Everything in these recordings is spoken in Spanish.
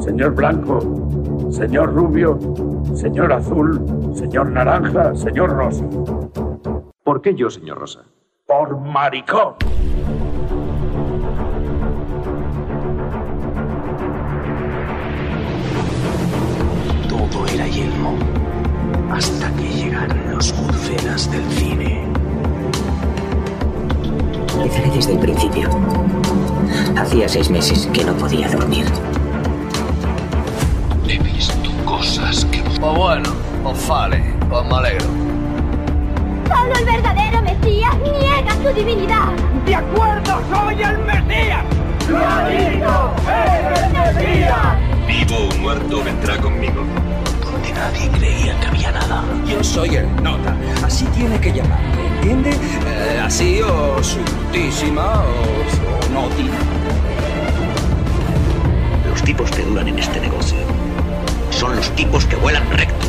señor blanco, señor rubio, señor azul, señor naranja, señor rosa. ¿Por qué yo, señor Rosa? Por maricón. Todo era yelmo hasta que llegaron los Goodfellas del cine. Empezaré desde el principio. Hacía seis meses que no podía dormir. He visto cosas que... Pues bueno, pues vale, pues me alegro. Solo el verdadero Mesías niega su divinidad. ¡De acuerdo, soy el Mesías! ¡Lo ha dicho! ¡Es el Mesías! Vivo o muerto vendrá conmigo. donde nadie creía que había nada. Yo soy el nota, así tiene que llamarme, ¿entiende? Eh, así o su putísima o, o noti. Los tipos que duran en este negocio son los tipos que vuelan recto.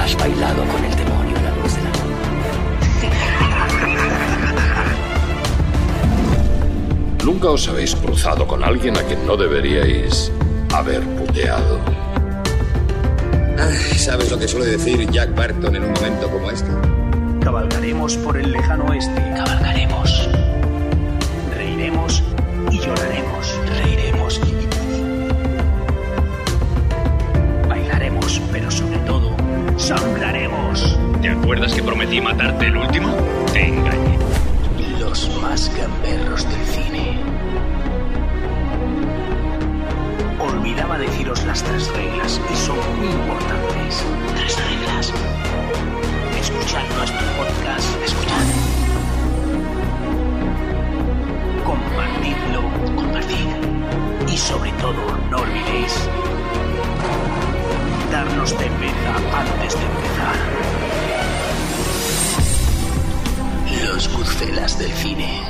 Has bailado con el demonio la luz de la luna. Nunca os habéis cruzado con alguien a quien no deberíais haber puteado. Ay, ¿Sabes lo que suele decir Jack Barton en un momento como este? Cabalgaremos por el lejano oeste. Cabalgaremos. Sangraremos. ¿Te acuerdas que prometí matarte el último? Te engañé. Los más gamberros del cine. Olvidaba deciros las tres reglas y son muy importantes. Tres reglas. Escuchad nuestro podcast. Escuchad. Compartidlo. Compartid. Y sobre todo, no olvidéis darnos cerveza antes de empezar. Los Goodfellas del cine.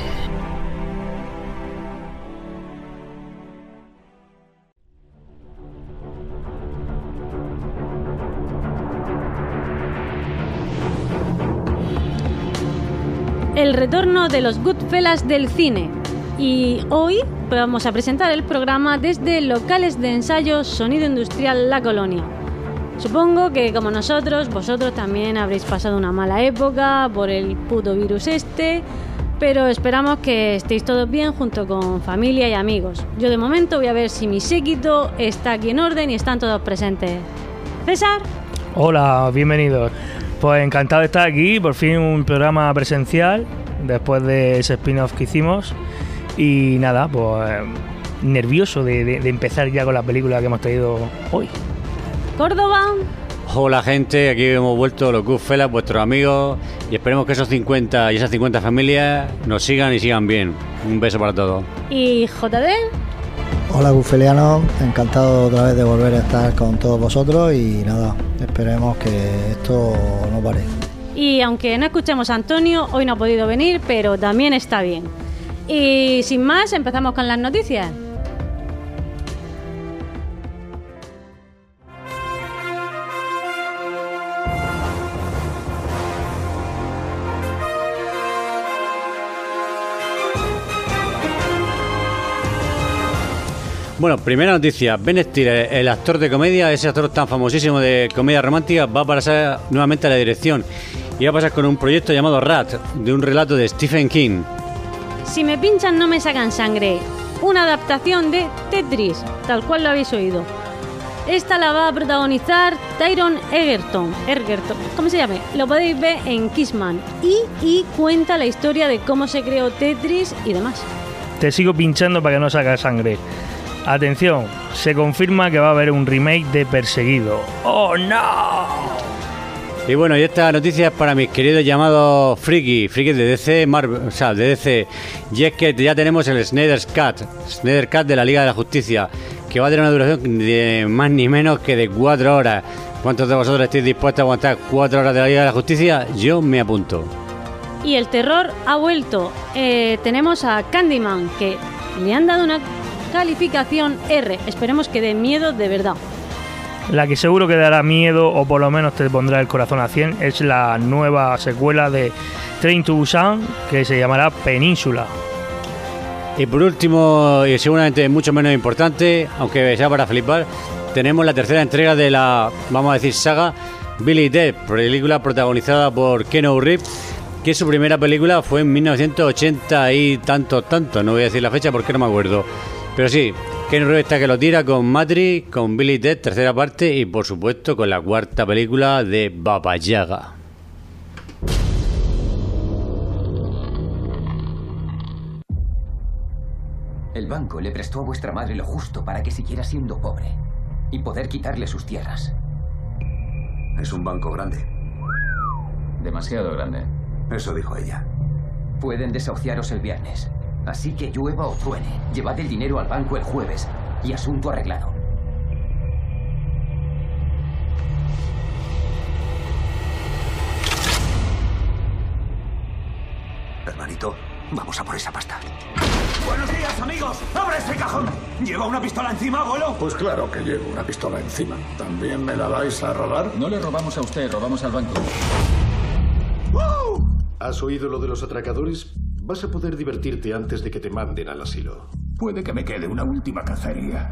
El retorno de los Goodfellas del cine. Y hoy vamos a presentar el programa desde locales de ensayo Sonido Industrial La Colonia. Supongo que como nosotros, vosotros también habréis pasado una mala época por el puto virus este, pero esperamos que estéis todos bien junto con familia y amigos. Yo de momento voy a ver si mi séquito está aquí en orden y están todos presentes. César, Hola, bienvenidos. Pues encantado de estar aquí, por fin un programa presencial, después de ese spin-off que hicimos. Y nada, pues nervioso de, de- de empezar ya con la película que hemos traído hoy. Córdoba, Hola gente, aquí hemos vuelto los Goodfellas, vuestros amigos, y esperemos que esos 50 y esas 50 familias nos sigan y sigan bien. Un beso para todos. y JD. Hola Bufeliano, encantado otra vez de volver a estar con todos vosotros y nada, esperemos que esto no pare. Y aunque no escuchemos a Antonio, hoy no ha podido venir, pero también está bien. Y sin más, empezamos con las noticias. Bueno, primera noticia. Ben Stiller, el actor de comedia, ese actor tan famosísimo de comedia romántica, va a pasar nuevamente a la dirección. Y va a pasar con un proyecto llamado Rat, de un relato de Stephen King. Si me pinchan no me sacan sangre. Una adaptación de Tetris, tal cual lo habéis oído. Esta la va a protagonizar Tyron Egerton. Egerton, ¿cómo se llama? Lo podéis ver en Kissman. Y, y cuenta la historia de cómo se creó Tetris y demás. Te sigo pinchando para que no saca sangre. Atención, se confirma que va a haber un remake de Perseguido. ¡Oh no! Y bueno, y esta noticia es para mis queridos llamados friki, friki de DC, Marvel, o sea, de DC. Y es que ya tenemos el Snyder's Cut, Snyder Cut de la Liga de la Justicia, que va a tener una duración de más ni menos que de cuatro horas. ¿Cuántos de vosotros estáis dispuestos a aguantar cuatro horas de la Liga de la Justicia? Yo me apunto. Y el terror ha vuelto. Eh, tenemos a Candyman, que le han dado una calificación R. Esperemos que dé miedo de verdad. La que seguro que dará miedo o por lo menos te pondrá el corazón a 100 es la nueva secuela de Train to Busan que se llamará Península. Y por último, y seguramente mucho menos importante, aunque sea para flipar, tenemos la tercera entrega de la, vamos a decir, saga Billy Dead, película protagonizada por Keno Reeves, que su primera película fue en 1980 y tanto, tanto, no voy a decir la fecha porque no me acuerdo. Pero sí, Keno Reeves está que lo tira con Matrix, con Billy Dead, tercera parte, y por supuesto con la cuarta película de Baba Yaga. El banco le prestó a vuestra madre lo justo para que siguiera siendo pobre y poder quitarle sus tierras. Es un banco grande. Demasiado grande. Eso dijo ella. Pueden desahuciaros el viernes. Así que llueva o truene, llevad el dinero al banco el jueves y asunto arreglado. Hermanito, vamos a por esa pasta. Buenos días, amigos. ¡Abre ese cajón! ¿Lleva una pistola encima, abuelo? Pues claro que llevo una pistola encima. ¿También me la vais a robar? No le robamos a usted, robamos al banco. ¿Has oído lo de los atracadores? Vas a poder divertirte antes de que te manden al asilo. Puede que me quede una última cacería.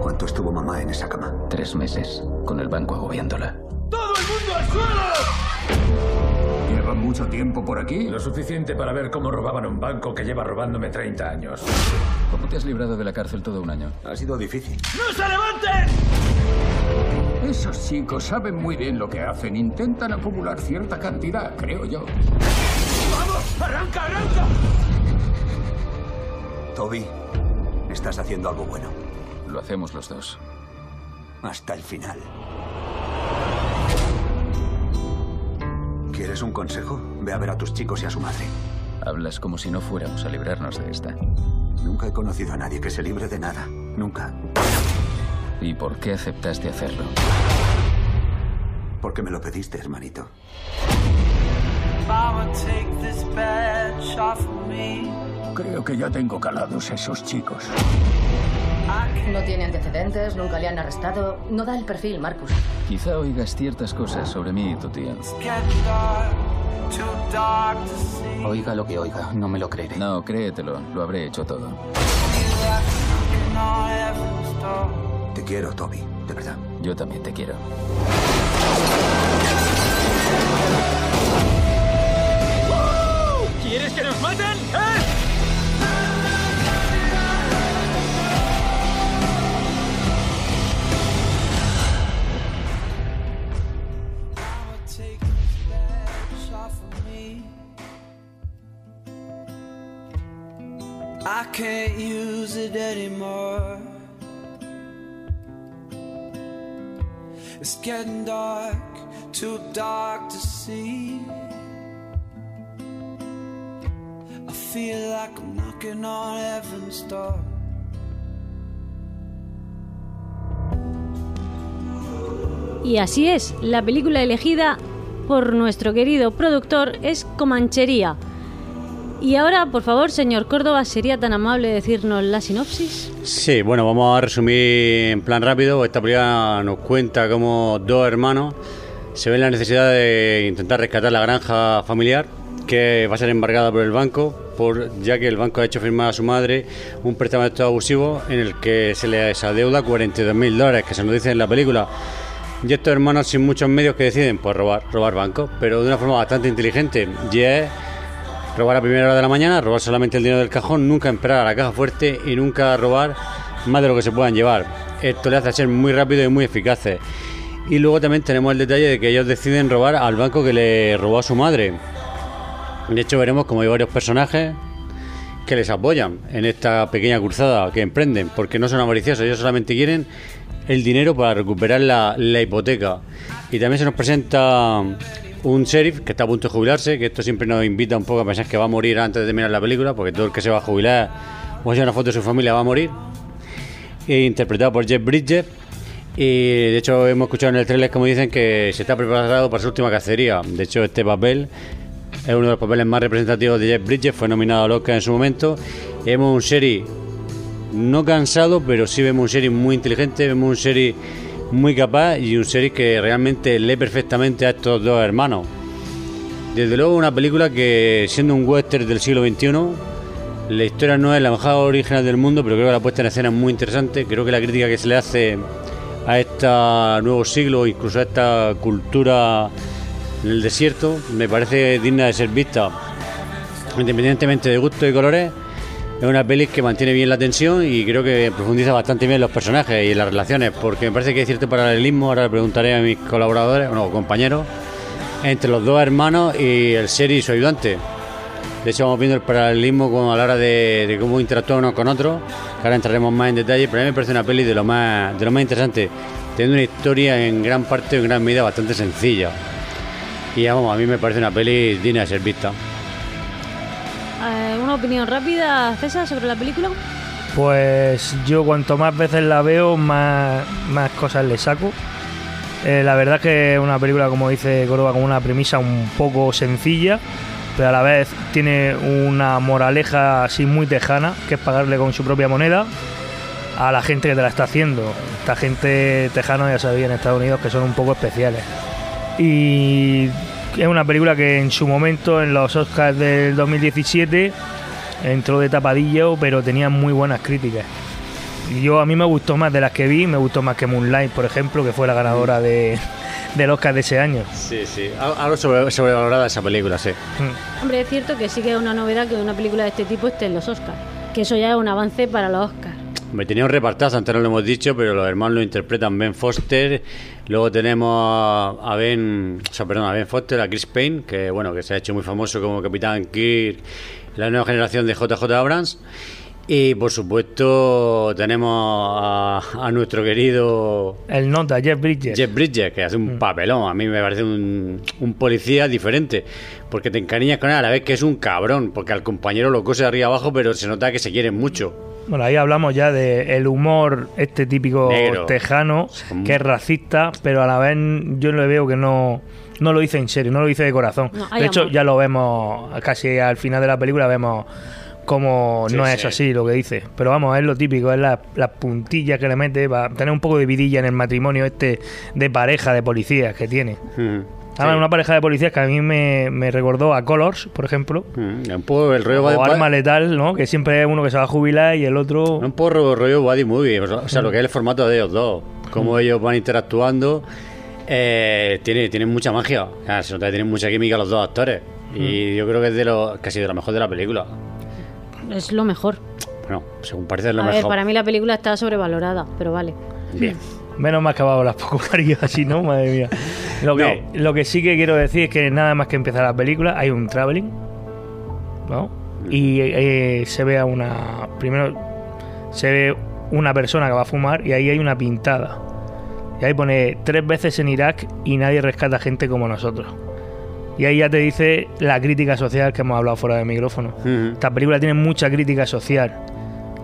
¿Cuánto estuvo mamá en esa cama? Tres meses, con el banco agobiándola. ¡Todo el mundo al suelo! ¿Llevan mucho tiempo por aquí? Lo suficiente para ver cómo robaban un banco que lleva robándome 30 años. ¿Cómo te has librado de la cárcel todo un año? Ha sido difícil. ¡No se levanten! Esos chicos saben muy bien lo que hacen. Intentan acumular cierta cantidad, creo yo. ¡Vamos! ¡Arranca, arranca! Toby, estás haciendo algo bueno. Lo hacemos los dos. Hasta el final. ¿Quieres un consejo? Ve a ver a tus chicos y a su madre. Hablas como si no fuéramos a librarnos de esta. Nunca he conocido a nadie que se libre de nada. Nunca. ¿Y por qué aceptaste hacerlo? Porque me lo pediste, hermanito. Creo que ya tengo calados esos chicos. No tiene antecedentes, nunca le han arrestado. No da el perfil, Marcus. Quizá oigas ciertas cosas sobre mí y tu tía. Oiga lo que oiga, no me lo creeré. No, créetelo, lo habré hecho todo. Quiero, Toby, de verdad. Yo también te quiero. ¿Quieres que nos maten? ¿Eh? I can't use it anymore. It's getting dark, too dark to see. Y así es, la película elegida por nuestro querido productor es Comanchería. Y ahora, por favor, señor Córdoba, ¿sería tan amable decirnos la sinopsis? Sí, bueno, vamos a resumir en plan rápido. Esta película nos cuenta cómo dos hermanos se ven la necesidad de intentar rescatar la granja familiar que va a ser embargada por el banco, por, ya que el banco ha hecho firmar a su madre un préstamo de estado abusivo en el que se les adeuda 42 mil dólares, que se nos dice en la película. Y estos hermanos sin muchos medios que deciden pues robar, robar bancos, pero de una forma bastante inteligente. Y es robar a primera hora de la mañana, robar solamente el dinero del cajón, nunca esperar a la caja fuerte y nunca robar más de lo que se puedan llevar. Esto le hace ser muy rápido y muy eficaces. Y luego también tenemos el detalle de que ellos deciden robar al banco que le robó a su madre. De hecho veremos como hay varios personajes que les apoyan en esta pequeña cruzada que emprenden, porque no son avariciosos, ellos solamente quieren el dinero para recuperar la, la hipoteca. Y también se nos presenta un sheriff que está a punto de jubilarse, que esto siempre nos invita un poco a pensar que va a morir antes de terminar la película, porque todo el que se va a jubilar o hacer una foto de su familia va a morir. E interpretado por Jeff Bridges. Y de hecho hemos escuchado en el trailer como dicen que se está preparado para su última cacería. De hecho este papel es uno de los papeles más representativos de Jeff Bridges, fue nominado al Oscar en su momento. Vemos un sheriff no cansado, pero sí vemos un sheriff muy inteligente, vemos un sheriff muy capaz y un sheriff que realmente lee perfectamente a estos dos hermanos. desde luego una película que, siendo un western del siglo XXI, la historia no es la mejor original del mundo, pero creo que la puesta en escena es muy interesante. Creo que la crítica que se le hace a este nuevo siglo, incluso a esta cultura en el desierto, me parece digna de ser vista, independientemente de gusto y colores. Es una peli que mantiene bien la tensión y creo que profundiza bastante bien los personajes y las relaciones, porque me parece que hay cierto paralelismo, ahora le preguntaré a mis colaboradores, o no, compañeros, entre los dos hermanos y el ser y su ayudante. De hecho, vamos viendo el paralelismo como a la hora de, de cómo interactúan unos con otros, que ahora entraremos más en detalle, pero a mí me parece una peli de lo más, de lo más interesante, teniendo una historia en gran parte, en gran medida, bastante sencilla. Y vamos, a mí me parece una peli digna de ser vista. Eh, ¿Una opinión rápida, César, sobre la película? Pues yo cuanto más veces la veo, más, más cosas le saco. Eh, la verdad es que es una película, como dice Córdoba, con una premisa un poco sencilla, pero a la vez tiene una moraleja así muy tejana, que es pagarle con su propia moneda a la gente que te la está haciendo. Esta gente tejana, ya sabía, en Estados Unidos, que son un poco especiales. Y es una película que en su momento, en los Oscars del 2017, entró de tapadillo, pero tenía muy buenas críticas. Yo a mí me gustó más de las que vi, me gustó más que Moonlight, por ejemplo, que fue la ganadora de, del Oscar de ese año. Sí, sí. Algo sobre, sobrevalorada esa película, sí. Hombre, es cierto que sí que es una novedad que una película de este tipo esté en los Oscars. Que eso ya es un avance para los Oscars. Me tenía un repartazo, antes no lo hemos dicho, pero los hermanos lo interpretan Ben Foster. Luego tenemos a Ben, o sea, perdón, a Ben Foster, a Chris Payne, que bueno, que se ha hecho muy famoso como Capitán Kirk, la nueva generación de JJ Abrams. Y por supuesto tenemos a, a nuestro querido... El nota, Jeff Bridges. Jeff Bridges, que hace un papelón. A mí me parece un, un, policía diferente. Porque te encariñas con él a la vez que es un cabrón. Porque al compañero lo cose de arriba abajo, pero se nota que se quieren mucho. Bueno, ahí hablamos ya del el humor este típico Negro. tejano, que es racista, pero a la vez yo le veo que no, no lo dice en serio, no lo dice de corazón. No, de hecho, amor. ya lo vemos casi al final de la película, vemos cómo Sí, no es sí. así lo que dice. Pero vamos, es lo típico, es la- las puntillas que le mete para tener un poco de vidilla en el matrimonio este de pareja de policías que tiene. Una pareja de policías que a mí me, me recordó a Colors, por ejemplo. Un poco el rollo o Arma Letal, ¿no? Que siempre es uno que se va a jubilar y el otro... Un poco rollo, rollo Buddy Movie, o sea, lo que es el formato de ellos dos, cómo Mm. ellos van interactuando, eh, tiene, tiene mucha magia, se nota que tienen mucha química los dos actores, Mm. y yo creo que es de lo, casi de lo mejor de la película. Es lo mejor. Bueno, según parece es lo A ver, mejor. para mí la película está sobrevalorada, pero vale. Bien. Menos mal que va a hablar poco Mario, así, ¿no? Madre mía. Lo que, lo que sí que quiero decir es que nada más que empezar la película hay un traveling, ¿no? Y eh, se ve a una... Primero se ve una persona que va a fumar y ahí hay una pintada. Y ahí pone tres veces en Irak y nadie rescata gente como nosotros. Y ahí ya te dice la crítica social que hemos hablado fuera del micrófono. Esta película tiene mucha crítica social.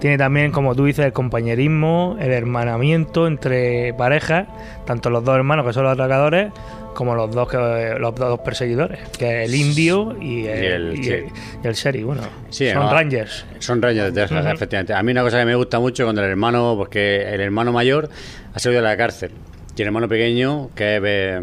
Tiene también, como tú dices, el compañerismo, el hermanamiento entre parejas, tanto los dos hermanos que son los atracadores, como los dos que, los dos perseguidores, que es el indio y el, Y el- y sí. el- y el sheriff, bueno. Sí, son no, rangers. Son Rangers de Texas, efectivamente. A mí una cosa que me gusta mucho cuando el hermano, porque el hermano mayor ha salido de la cárcel. Y el hermano pequeño, que es, eh,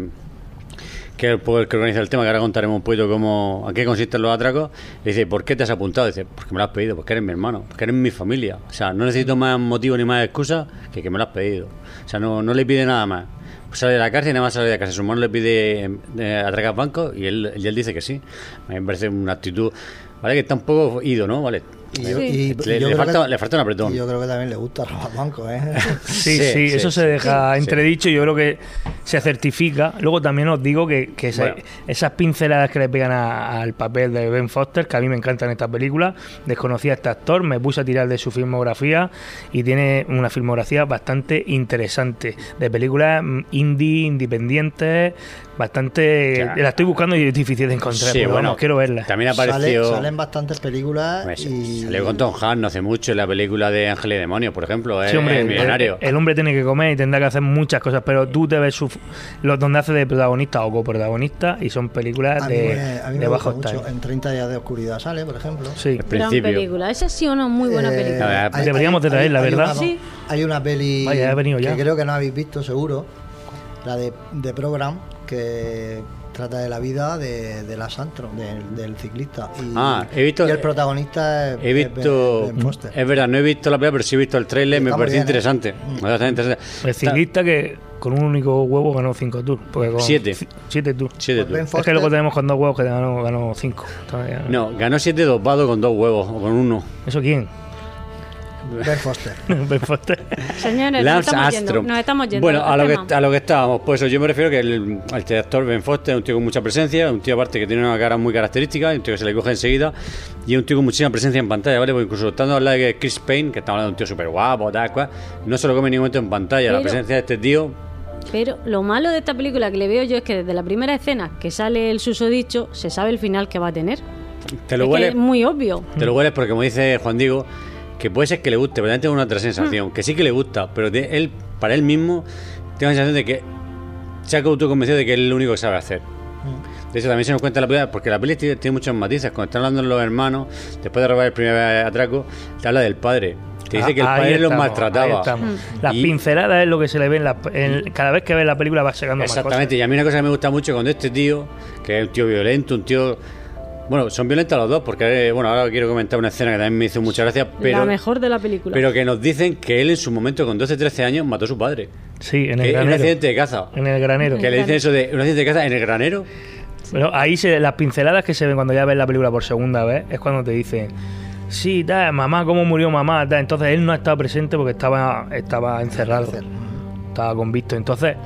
que es el que organiza el tema, que ahora contaremos un poquito cómo, a qué consisten los atracos, le dice, ¿por qué te has apuntado? Dice, porque me lo has pedido, porque eres mi hermano, porque eres mi familia. O sea, no necesito más motivo ni más excusa que que me lo has pedido. O sea, no, no le pide nada más. Sale de la cárcel y nada más sale de casa. Su hermano le pide eh, atracar bancos y él, y él dice que sí. Me parece una actitud, ¿vale? Que está un poco ido, ¿no? ¿Vale? Y yo- le, y le yo creo falta, que- le falta un apretón. Y yo creo que también le gusta robar bancos, ¿eh? Sí, sí, Sí, sí, eso se deja Sí. entredicho. Yo creo que se certifica. Luego también os digo que, que esa- Bueno. esas pinceladas que le pegan a- al papel de Ben Foster, que a mí me encantan esta película, desconocía a este actor, me puse a tirar de su filmografía y tiene una filmografía bastante interesante. De películas mm, indie, independientes, bastante. Ya. La estoy buscando y es difícil de encontrar. Sí, pero bueno, vamos, quiero verla. También Sale- apareció. salen bastantes películas y... Salió con Tom Hanks no hace mucho en la película de Ángel y Demonios, por ejemplo. Sí, hombre, el millonario. El, el hombre tiene que comer y tendrá que hacer muchas cosas, pero tú te ves su, los donde hace de protagonista o coprotagonista y son películas A mí, de, me, a mí de me bajo gusta mucho. En 30 días de oscuridad sale, por ejemplo. Sí. Gran película. Esa sí o no, muy buena Eh, película. hay- Deberíamos de traerla, hay ¿verdad? una- Sí. Hay una peli Vaya, he venido ya. que creo que no habéis visto, seguro. La de, de Program, que trata de la vida de, de Lance Armstrong, del, del ciclista. Y, Ah, he visto- y el protagonista es, He visto. es Ben Foster. Es verdad, no he visto la película, pero sí he visto el trailer, me pareció ¿eh? interesante. Bastante interesante. El ciclista que con un único huevo ganó 5 tours. Porque con Siete. Siete tours. Siete Ben tours. Es que luego tenemos con dos huevos que ganó 5. Ganó No, ganó 7 dopados con dos huevos, o con uno. ¿Eso quién? Ben Foster. Ben Foster. Señores, nos Lance estamos, yendo, Armstrong. nos estamos yendo. Bueno, a lo, que, a lo que estábamos, pues yo me refiero que el, el actor Ben Foster es un tío con mucha presencia, un tío aparte que tiene una cara muy característica, un tío que se le coge enseguida, y es un tío con muchísima presencia en pantalla, ¿vale? Porque incluso estando al lado de Chris Payne, que estamos hablando de un tío súper guapo, tal, cual, no se lo come en ningún momento en pantalla. La presencia de este tío, Pero lo malo de esta película que le veo yo es que desde la primera escena que sale el susodicho, se sabe el final que va a tener. te lo es que huele. es muy obvio. Te lo hueles porque, como dice Juan Diego, que puede ser que le guste, pero también tengo una otra Mm. sensación, que sí que le gusta, pero de él, para él mismo, tengo la sensación de que se ha autoconvencido de que es lo único que sabe hacer. Mm. De hecho, también se nos cuenta la película, porque la peli tiene, tiene muchos matices. Cuando están hablando los hermanos, después de robar el primer atraco, te habla del padre. Te dice que el Ah, padre los estamos, maltrataba. ahí estamos. Mm. Las Y- pinceladas es lo que se le ve en la, en- cada vez que ves la película va sacando más Exactamente, y a mí una cosa que me gusta mucho cuando este tío, que es un tío violento, un tío... Bueno, son violentos los dos, porque eh, bueno, ahora quiero comentar una escena que también me hizo mucha gracia, pero, la mejor de la película. pero que nos dicen que él en su momento, con 12-13 años, mató a su padre. Sí, en el Que- en un granero. accidente de caza. En el granero. Que le dicen eso de un accidente de caza en el granero. Pero ahí se, las pinceladas que se ven cuando ya ves la película por segunda vez es cuando te dicen, sí, tal, mamá, cómo murió mamá, tal. Entonces él no ha estado presente porque estaba, estaba encerrado, estaba convicto. Entonces,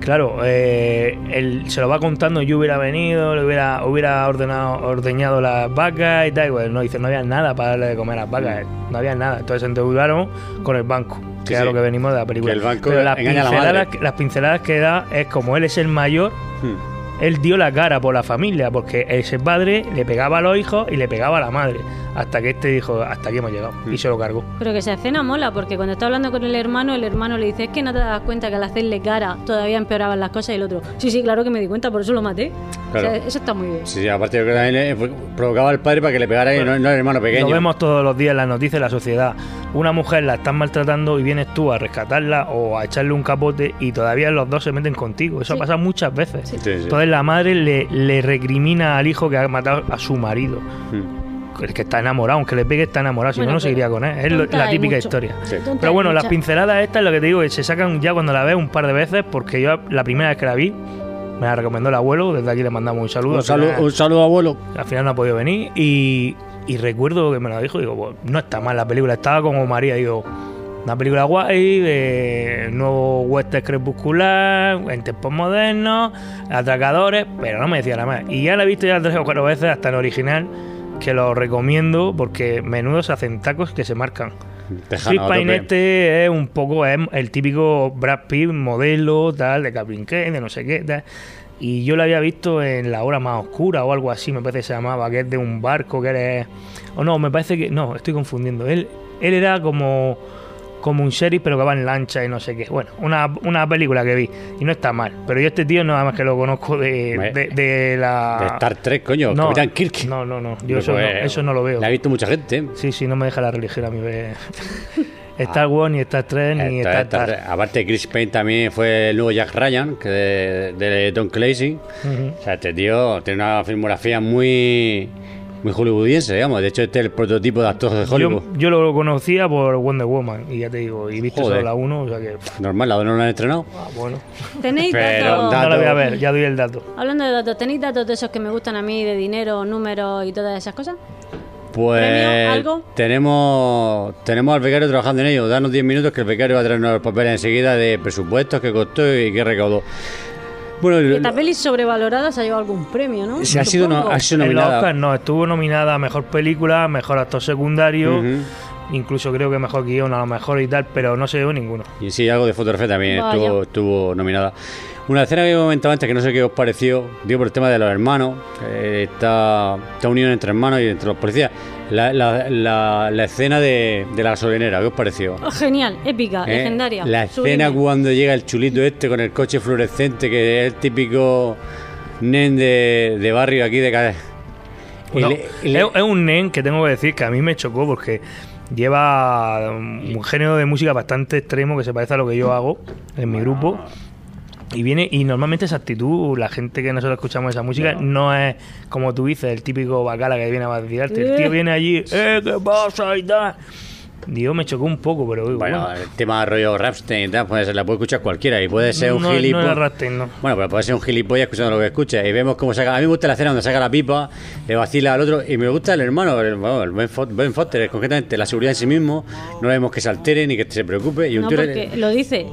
claro, eh, él se lo va contando, yo hubiera venido, le hubiera, hubiera ordenado, ordeñado las vacas y tal. Y pues no dice, no había nada para darle de comer a las vacas, no había nada. Entonces se endeudaron con el banco. Que Sí, es a sí. lo que venimos de la película. Que el banco Pero las la pinceladas, madre. las pinceladas que da es como él es el mayor, él dio la cara por la familia, porque ese padre le pegaba a los hijos y le pegaba a la madre. Hasta que este dijo, hasta aquí hemos llegado. Y se lo cargó. Pero que esa escena mola, porque cuando está hablando con el hermano, el hermano le dice, es que no te das cuenta que al hacerle cara todavía empeoraban las cosas y el otro, sí, sí, claro que me di cuenta, por eso lo maté. Claro. O sea, eso está muy bien. Sí, sí, aparte yo creo que también le- provocaba al padre para que le pegara y no, no al hermano pequeño. Lo vemos todos los días en las noticias de la sociedad. Una mujer la están maltratando y vienes tú a rescatarla o a echarle un capote y todavía los dos se meten contigo. Eso Sí. ha pasado muchas veces. Sí, sí. Entonces la madre le, le recrimina al hijo que ha matado a su marido. Hmm. El que está enamorado, aunque le pegue está enamorado, si Bueno, no, no seguiría con él. Es lo- la típica mucho. historia. Sí. Pero bueno, las pinceladas estas, lo que te digo, que se sacan ya cuando la ves un par de veces, porque yo la primera vez que la vi, me la recomendó el abuelo, desde aquí le mandamos un saludo. Un al saludo, final- un saludo abuelo. al final no ha podido venir y, y recuerdo que me lo dijo, digo, pues, no está mal la película, estaba como María, digo, una película guay, de nuevo western crepuscular, en tiempos modernos, atracadores, pero no me decía nada más. Y ya la he visto ya tres o cuatro veces hasta en original, que lo recomiendo porque menudos hacen tacos que se marcan. Chris Pine este es un poco es el típico Brad Pitt modelo, tal, de Klein, de no sé qué, tal. Y yo lo había visto en La Hora Más Oscura o algo así, me parece que se llamaba, que es de un barco, que eres... O no, me parece que... No, estoy confundiendo. Él, él era como como un sheriff pero que va en lancha y no sé qué. Bueno, una, una película que vi y no está mal. Pero yo este tío nada más que lo conozco de, de, de la... De Star Trek, coño, No, Capitán Kirk. No, no, no. Yo Pues, eso, no, pues, eso no lo veo. La ha visto mucha gente. Sí, sí, no me deja la religión a mí. Star Wars, ni Star Trek, ni Star Trek. aparte, Chris Payne también fue el nuevo Jack Ryan, que de, de Tom Clancy. Ujú. O sea, este tío tiene una filmografía muy, muy hollywoodiense, digamos. De hecho, este es el prototipo de actor de Hollywood. Yo, yo lo conocía por Wonder Woman y ya te digo, y viste Joder. solo la 1, o sea que. Normal, la dos no la han estrenado. ah, bueno. Tenéis Pero datos. No la voy a ver, ya doy el dato. Hablando de datos, ¿tenéis datos de esos que me gustan a mí, de dinero, números y todas esas cosas? Pues ¿Premio? ¿Algo? tenemos tenemos al becario trabajando en ello. Danos 10 minutos que el becario va a traernos los papeles enseguida de presupuestos, qué costó y qué recaudó. Bueno, esta peli sobrevalorada se ha llevado algún premio, ¿no? se ha sido, no, Supongo. ha sido En los nominada. Oscars no, estuvo nominada a mejor película, mejor actor secundario, incluso creo que mejor guion a lo mejor y tal, pero no se llevó ninguno. Y sí, algo de fotografía también estuvo, estuvo nominada. Una escena que he comentado antes, que no sé qué os pareció, digo por el tema de los hermanos, que está esta unión entre hermanos y entre los policías. La, la, la, la escena de, de la gasolinera, ¿qué os pareció? Oh, genial, épica, ¿Eh? legendaria. La sublime. escena cuando llega el chulito este con el coche fluorescente, que es el típico nen de, de barrio aquí de No, le- es, es un nen que tengo que decir que a mí me chocó porque lleva un género de música bastante extremo que se parece a lo que yo hago en mi grupo. Y viene, y normalmente esa actitud, la gente que nosotros escuchamos esa música, no, es como tú dices, el típico bacala que viene a vacilarte. El tío Eh. viene allí, ¡eh, qué pasa! y tal. Dios, me chocó un poco, pero Bueno, el tema rollo Rapstein, tal, pues, la puede escuchar cualquiera y puede ser un No, no gilipollas. era Rammstein, no. Bueno, pero puede ser un gilipollas escuchando lo que escucha. Y vemos cómo saca. A mí me gusta la escena donde saca la pipa, le vacila al otro. Y me gusta el hermano, el, bueno, el Ben, Fo- Ben Foster, concretamente la seguridad en sí mismo. No vemos que se altere ni que se preocupe. Y un No, tío le- lo dice.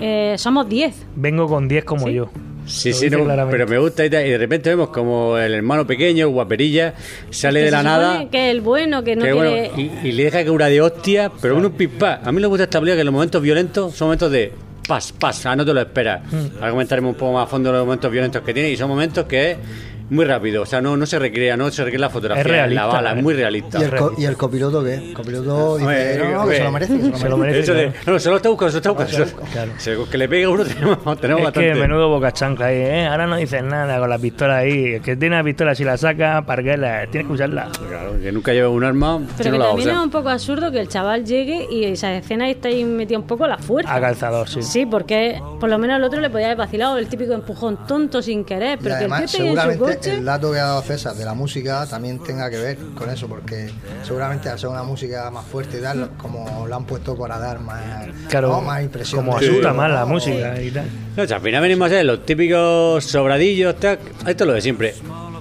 Eh, somos 10. Vengo con 10 como ¿Sí? yo. Sí, Lo sí, no, pero me gusta y, de repente vemos como el hermano pequeño, guaperilla, sale Que de la nada. Que el bueno, que no que quiere. bueno, y, y le deja que una de hostia, pero con un pispá. A mí me gusta esta película que los momentos violentos son momentos de pas, pas, ah, no te lo esperas. Mm. Ahora comentaremos un poco más a fondo los momentos violentos que tiene y son momentos que es muy rápido. O sea, no, no se recrea, no se recrea la fotografía, Es realista, la bala, ¿eh? es muy realista. ¿Y el, co- ¿Y el copiloto qué? El copiloto dice, no, no, que se lo merece. Se lo merece. Eso de, no, se lo está buscando, se lo está buscando. se lo busca. Claro. Se- que le pegue a uno tenemos, tenemos Es bastante. que menudo boca chancla ahí, ¿eh? Ahora no dices nada con la pistola ahí. El que tiene la pistola, si la saca, ¿para qué la tienes que usarla? Claro, que nunca lleva un arma, Pero que también es un poco absurdo que el chaval llegue y esa escena está ahí metida un poco a la fuerza. A calzador, sí. Sí, porque por lo menos al otro le podía haber vacilado el típico empujón tonto sin querer, Y pero que el tío en su el dato que ha dado César de la música también tenga que ver con eso, porque seguramente al ser una música más fuerte y tal, como la han puesto para dar más, Claro, ¿no? más impresión. como asusta más la música y tal. No, o sea, al final venimos a ser los típicos sobradillos, tac, esto es lo de siempre.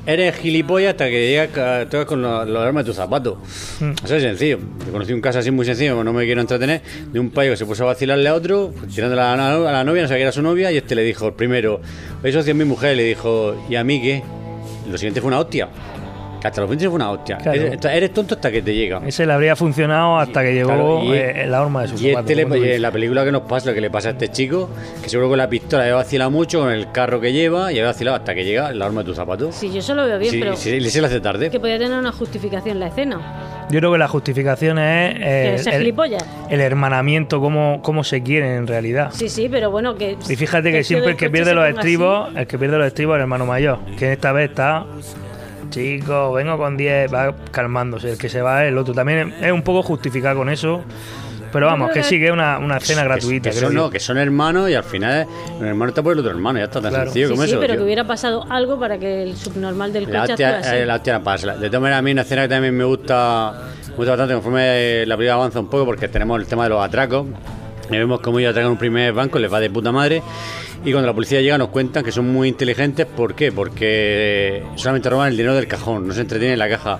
Eres gilipollas hasta que llegas tocas con los, los armas de tus zapatos. Mm. Eso es sencillo. Yo conocí un caso así muy sencillo, no me quiero entretener, de un payo que se puso a vacilarle a otro, tirándole a la, a la novia, no sabía que era su novia, y este le dijo, el primero, eso hacía mi mujer, le dijo, ¿y a mí qué? Lo siguiente fue una hostia. Que hasta los 20 fue una hostia. Claro. Eres, eres tonto hasta que te llega. Ese le habría funcionado hasta que llegó Claro, eh, la horma de su Y zapato, este le, la película que nos pasa, lo que le pasa a este chico, que seguro con la pistola le vacila mucho, con el carro que lleva, y ha vacilado hasta que llega la arma de tu zapato. Sí, yo eso lo veo bien, Sí, pero sí, le se le hace tarde. que podría tener una justificación la escena. Yo creo que la justificación es eh, ese el, gilipollas. el hermanamiento, cómo, cómo se quieren en realidad. Sí, sí, pero bueno, que. Y fíjate que siempre el que pierde los estribos, el que pierde los estribos es el hermano mayor, que esta vez está, chico, vengo con 10, va calmándose, el que se va es el otro. También es un poco justificado con eso, pero vamos, que que- sí que es una, una escena Que- gratuita. Que, creo son, yo. no, que son hermanos y al final un hermano está por el otro hermano, ya está tan Claro. sencillo Sí, como sí, eso. pero tío. que hubiera pasado algo para que el subnormal del La coche hostia, eh, la hostia no pasa. De todas maneras, a mí una escena que también me gusta, me gusta bastante conforme la película avanza un poco, porque tenemos el tema de los atracos. Y vemos cómo ellos atracan un primer banco, les va de puta madre. Y cuando la policía llega nos cuentan que son muy inteligentes. ¿Por qué? Porque solamente roban el dinero del cajón, no se entretienen en la caja.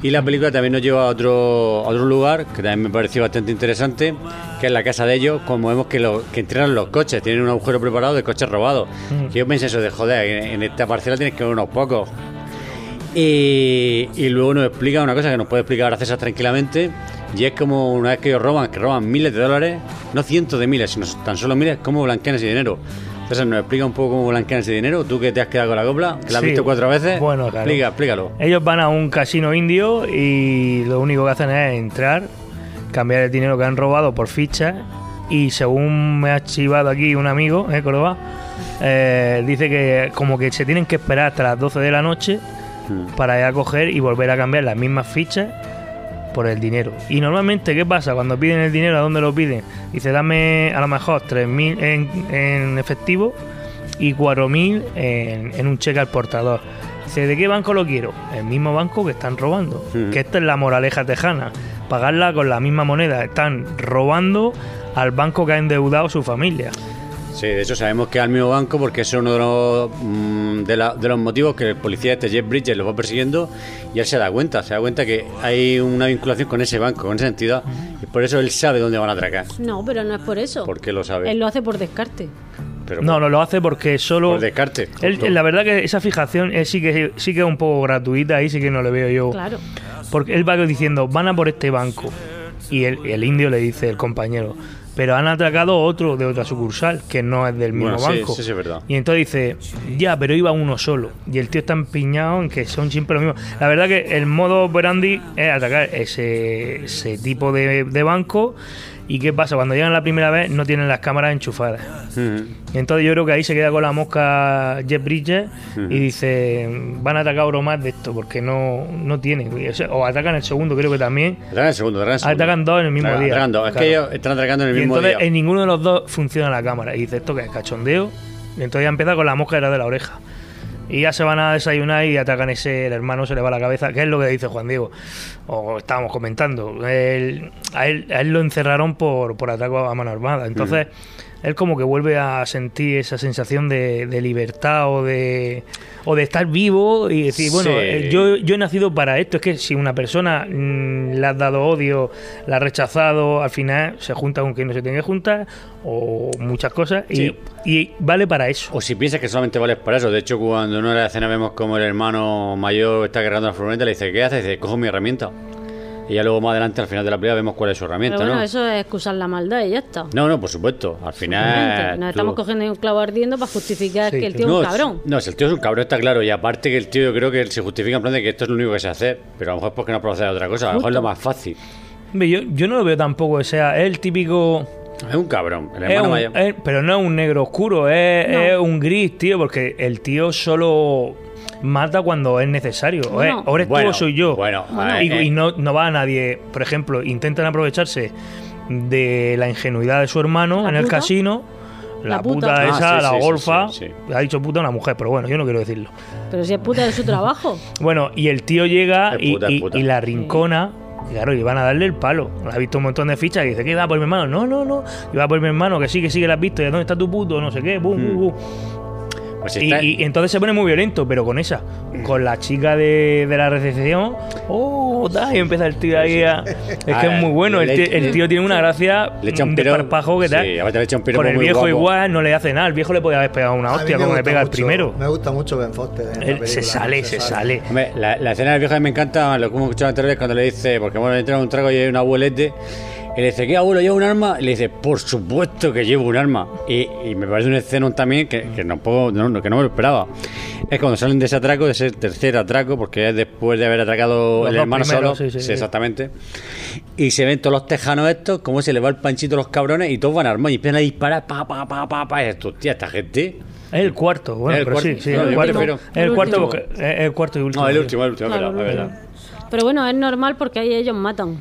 Y la película también nos lleva a otro, a otro lugar que también me pareció bastante interesante, que es la casa de ellos, como vemos que, lo, que entrenan los coches, tienen un agujero preparado de coches robados. Mm. Yo pensé eso de joder, en, en esta parcela tienes que ver unos pocos. Y, y luego nos explica una cosa que nos puede explicar ahora César tranquilamente, y es como una vez que ellos roban, que roban miles de dólares, no cientos de miles, sino tan solo miles, cómo blanquean ese dinero. César, ¿nos explica un poco cómo blanquean ese dinero? Tú que te has quedado con la copla, que la has Sí. visto cuatro veces, Bueno, claro. explica, explícalo. Ellos van a un casino indio y lo único que hacen es entrar, cambiar el dinero que han robado por fichas y según me ha chivado aquí un amigo, ¿eh, Córdoba? Eh, dice que como que se tienen que esperar hasta las 12 de la noche para ir a coger y volver a cambiar las mismas fichas por el dinero. Y normalmente, ¿qué pasa? Cuando piden el dinero, ¿a dónde lo piden? Dice, dame a lo mejor 3.000 en, en efectivo y 4.000 en, en un cheque al portador. Dice, ¿de qué banco lo quiero? El mismo banco que están robando. Ujú. Que esta es la moraleja tejana. Pagarla con la misma moneda. Están robando al banco que ha endeudado su familia. Sí, de hecho sabemos que es al mismo banco porque es uno de los, mm, de, la- de los motivos que el policía este Jeff Bridges lo va persiguiendo y él se da cuenta, se da cuenta que hay una vinculación con ese banco, con esa entidad y por eso él sabe dónde van a atracar. No, pero no es por eso. ¿Por qué lo sabe? Él lo hace por descarte. Pero No, no lo hace porque solo... por descarte. Él- la verdad que esa fijación eh, sí que sí que es un poco gratuita, ahí sí que no le veo yo. Claro. Porque él va diciendo, van a por este banco. Y el, el indio le dice, el compañero, pero han atracado otro de otra sucursal, que no es del mismo Bueno, banco. sí, sí, es verdad. Y entonces dice, ya, pero iba uno solo. Y el tío está empeñado en que son siempre lo mismo. La verdad que el modo operandi es atacar ese, ese tipo de, de banco. ¿Y qué pasa? Cuando llegan la primera vez no tienen las cámaras enchufadas. Y entonces yo creo que ahí se queda con la mosca Jeff Bridges y dice, van a atacar oro más de esto, porque no, no tienen. O, sea, o atacan el segundo, creo que también. Atracan el segundo, atracan el segundo. Atacan dos en el mismo día. que ellos están atracando en el y mismo entonces día. en ninguno de los dos funciona la cámara. Y dice, ¿esto qué es? ¿Cachondeo? Y entonces ya empieza con la mosca era de la oreja. Y ya se van a desayunar y atacan ese, el hermano se le va la cabeza, que es lo que dice Juan Diego, o estábamos comentando. A, él, a él lo encerraron por, por atraco a mano armada. Entonces, él como que vuelve a sentir esa sensación de, de libertad o de, o de estar vivo y decir, bueno, Sí. eh, yo, yo he nacido para esto. Es que si una persona mm, le has dado odio, la has rechazado, al final se junta con quien no se tiene que juntar, o muchas cosas, y, Sí. y vale para eso. O si piensas que solamente vales para eso. De hecho, cuando en una escenas vemos como el hermano mayor está cargando la furgoneta, le dice, ¿qué haces? Dice, cojo mi herramienta. Y ya luego más adelante, al final de la película, vemos cuál es su herramienta, Pero bueno, ¿no? eso es excusar la maldad y ya está. No, no, por supuesto. Al final... Nos tú- estamos cogiendo un clavo ardiendo para justificar que el tío no, es un cabrón. No, si el tío es un cabrón, está claro. Y aparte que el tío yo creo que se justifica en plan de que esto es lo único que se hace. Pero a lo mejor es porque no procede a otra cosa. A lo mejor es lo más fácil. Yo, yo no lo veo tampoco, o sea, es el típico... Es un cabrón. El es hermano un- mayor. es- pero no es un negro oscuro, es, No. es un gris, tío, porque el tío solo mata cuando es necesario. O, es- Bueno. o eres tú Bueno, o soy yo. bueno, y, eh, y no, no va a nadie. Por ejemplo, intentan aprovecharse de la ingenuidad de su hermano La en el puta. casino. La, La puta, puta. Ah, esa, sí, la sí, sí, golfa. sí, Ha dicho puta una mujer, pero bueno, yo no quiero decirlo. Pero si es puta de su trabajo. Bueno, y el tío llega Es y, puta, y- puta. y la rincona. y Claro, y van a darle el palo. Ha visto un montón de fichas y dice, ¿qué va por mi hermano? No, no, no. Y va por mi hermano, que sí, que sí, que la has visto. ¿Y dónde está tu puto? No sé qué. Bum, bum, bum. Pues Y, y entonces se pone muy violento, pero con esa. Con la chica de, de la recepción. ¡Oh! da, Y empieza el tío ahí a. Es que Ah, es muy bueno. El tío, el tío tiene una gracia Le echa un de parpajo que tal. sí, le echa un Con el muy viejo guapo. igual, no le hace nada. El viejo le podía haber pegado una hostia como le pega el primero. Me gusta mucho Ben Foster. en la Él película, se sale, se sale. Hombre, la, la escena del viejo a mí me encanta, lo que hemos escuchado anteriormente cuando le dice, porque bueno, entra un trago y hay un abuelete, y le dice, ¿qué abuelo lleva un arma? Y le dice, por supuesto que llevo un arma. Y, y me parece un escena también que, que, no puedo, no, que no me lo esperaba. Es cuando salen de ese atraco, de ese tercer atraco, porque es después de haber atracado Los el hermano primeros, solo. sí, sí, Sí, exactamente. Y se ven todos los tejanos estos, cómo se le va el panchito a los cabrones y todos van armados y empiezan a disparar, pa, pa, pa, pa, pa. Y esto, hostia, esta gente. Es el cuarto, bueno, el pero cuarto. sí, sí, No, el cuarto. el El cuarto, porque el cuarto y último. No, el último, el último, Claro, verdad, verdad. Pero bueno, es normal porque ahí ellos matan.